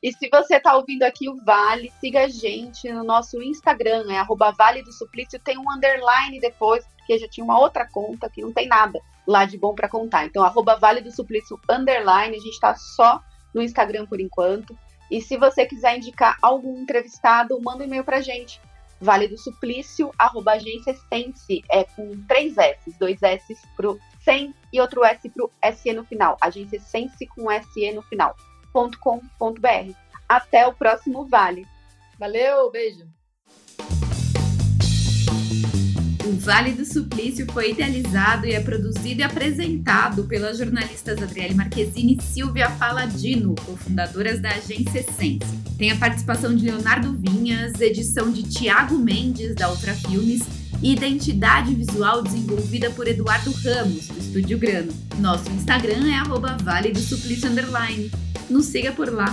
E se você está ouvindo aqui o Vale, siga a gente no nosso Instagram, é arroba Vale do Suplício, tem um underline depois, porque já tinha uma outra conta que não tem nada lá de bom para contar. Então, arroba Vale do Suplício, underline, a gente está só no Instagram por enquanto. E se você quiser indicar algum entrevistado, manda um e-mail pra gente. Vale do Suplício, arroba agência Sense, é com três S, dois S pro SEM e outro S pro SE no final. Agência Sense com SE no final www.vale.com.br. Até o próximo Vale. Valeu, beijo. O Vale do Suplício foi idealizado e é produzido e apresentado pelas jornalistas Adriele Marquezine e Silvia Paladino, cofundadoras da agência Sense. Tem a participação de Leonardo Vinhas, edição de Tiago Mendes, da Ultra Filmes, e identidade visual desenvolvida por Eduardo Ramos, do Estúdio Grano. Nosso Instagram é arroba Vale do Suplício Underline. Nos siga por lá.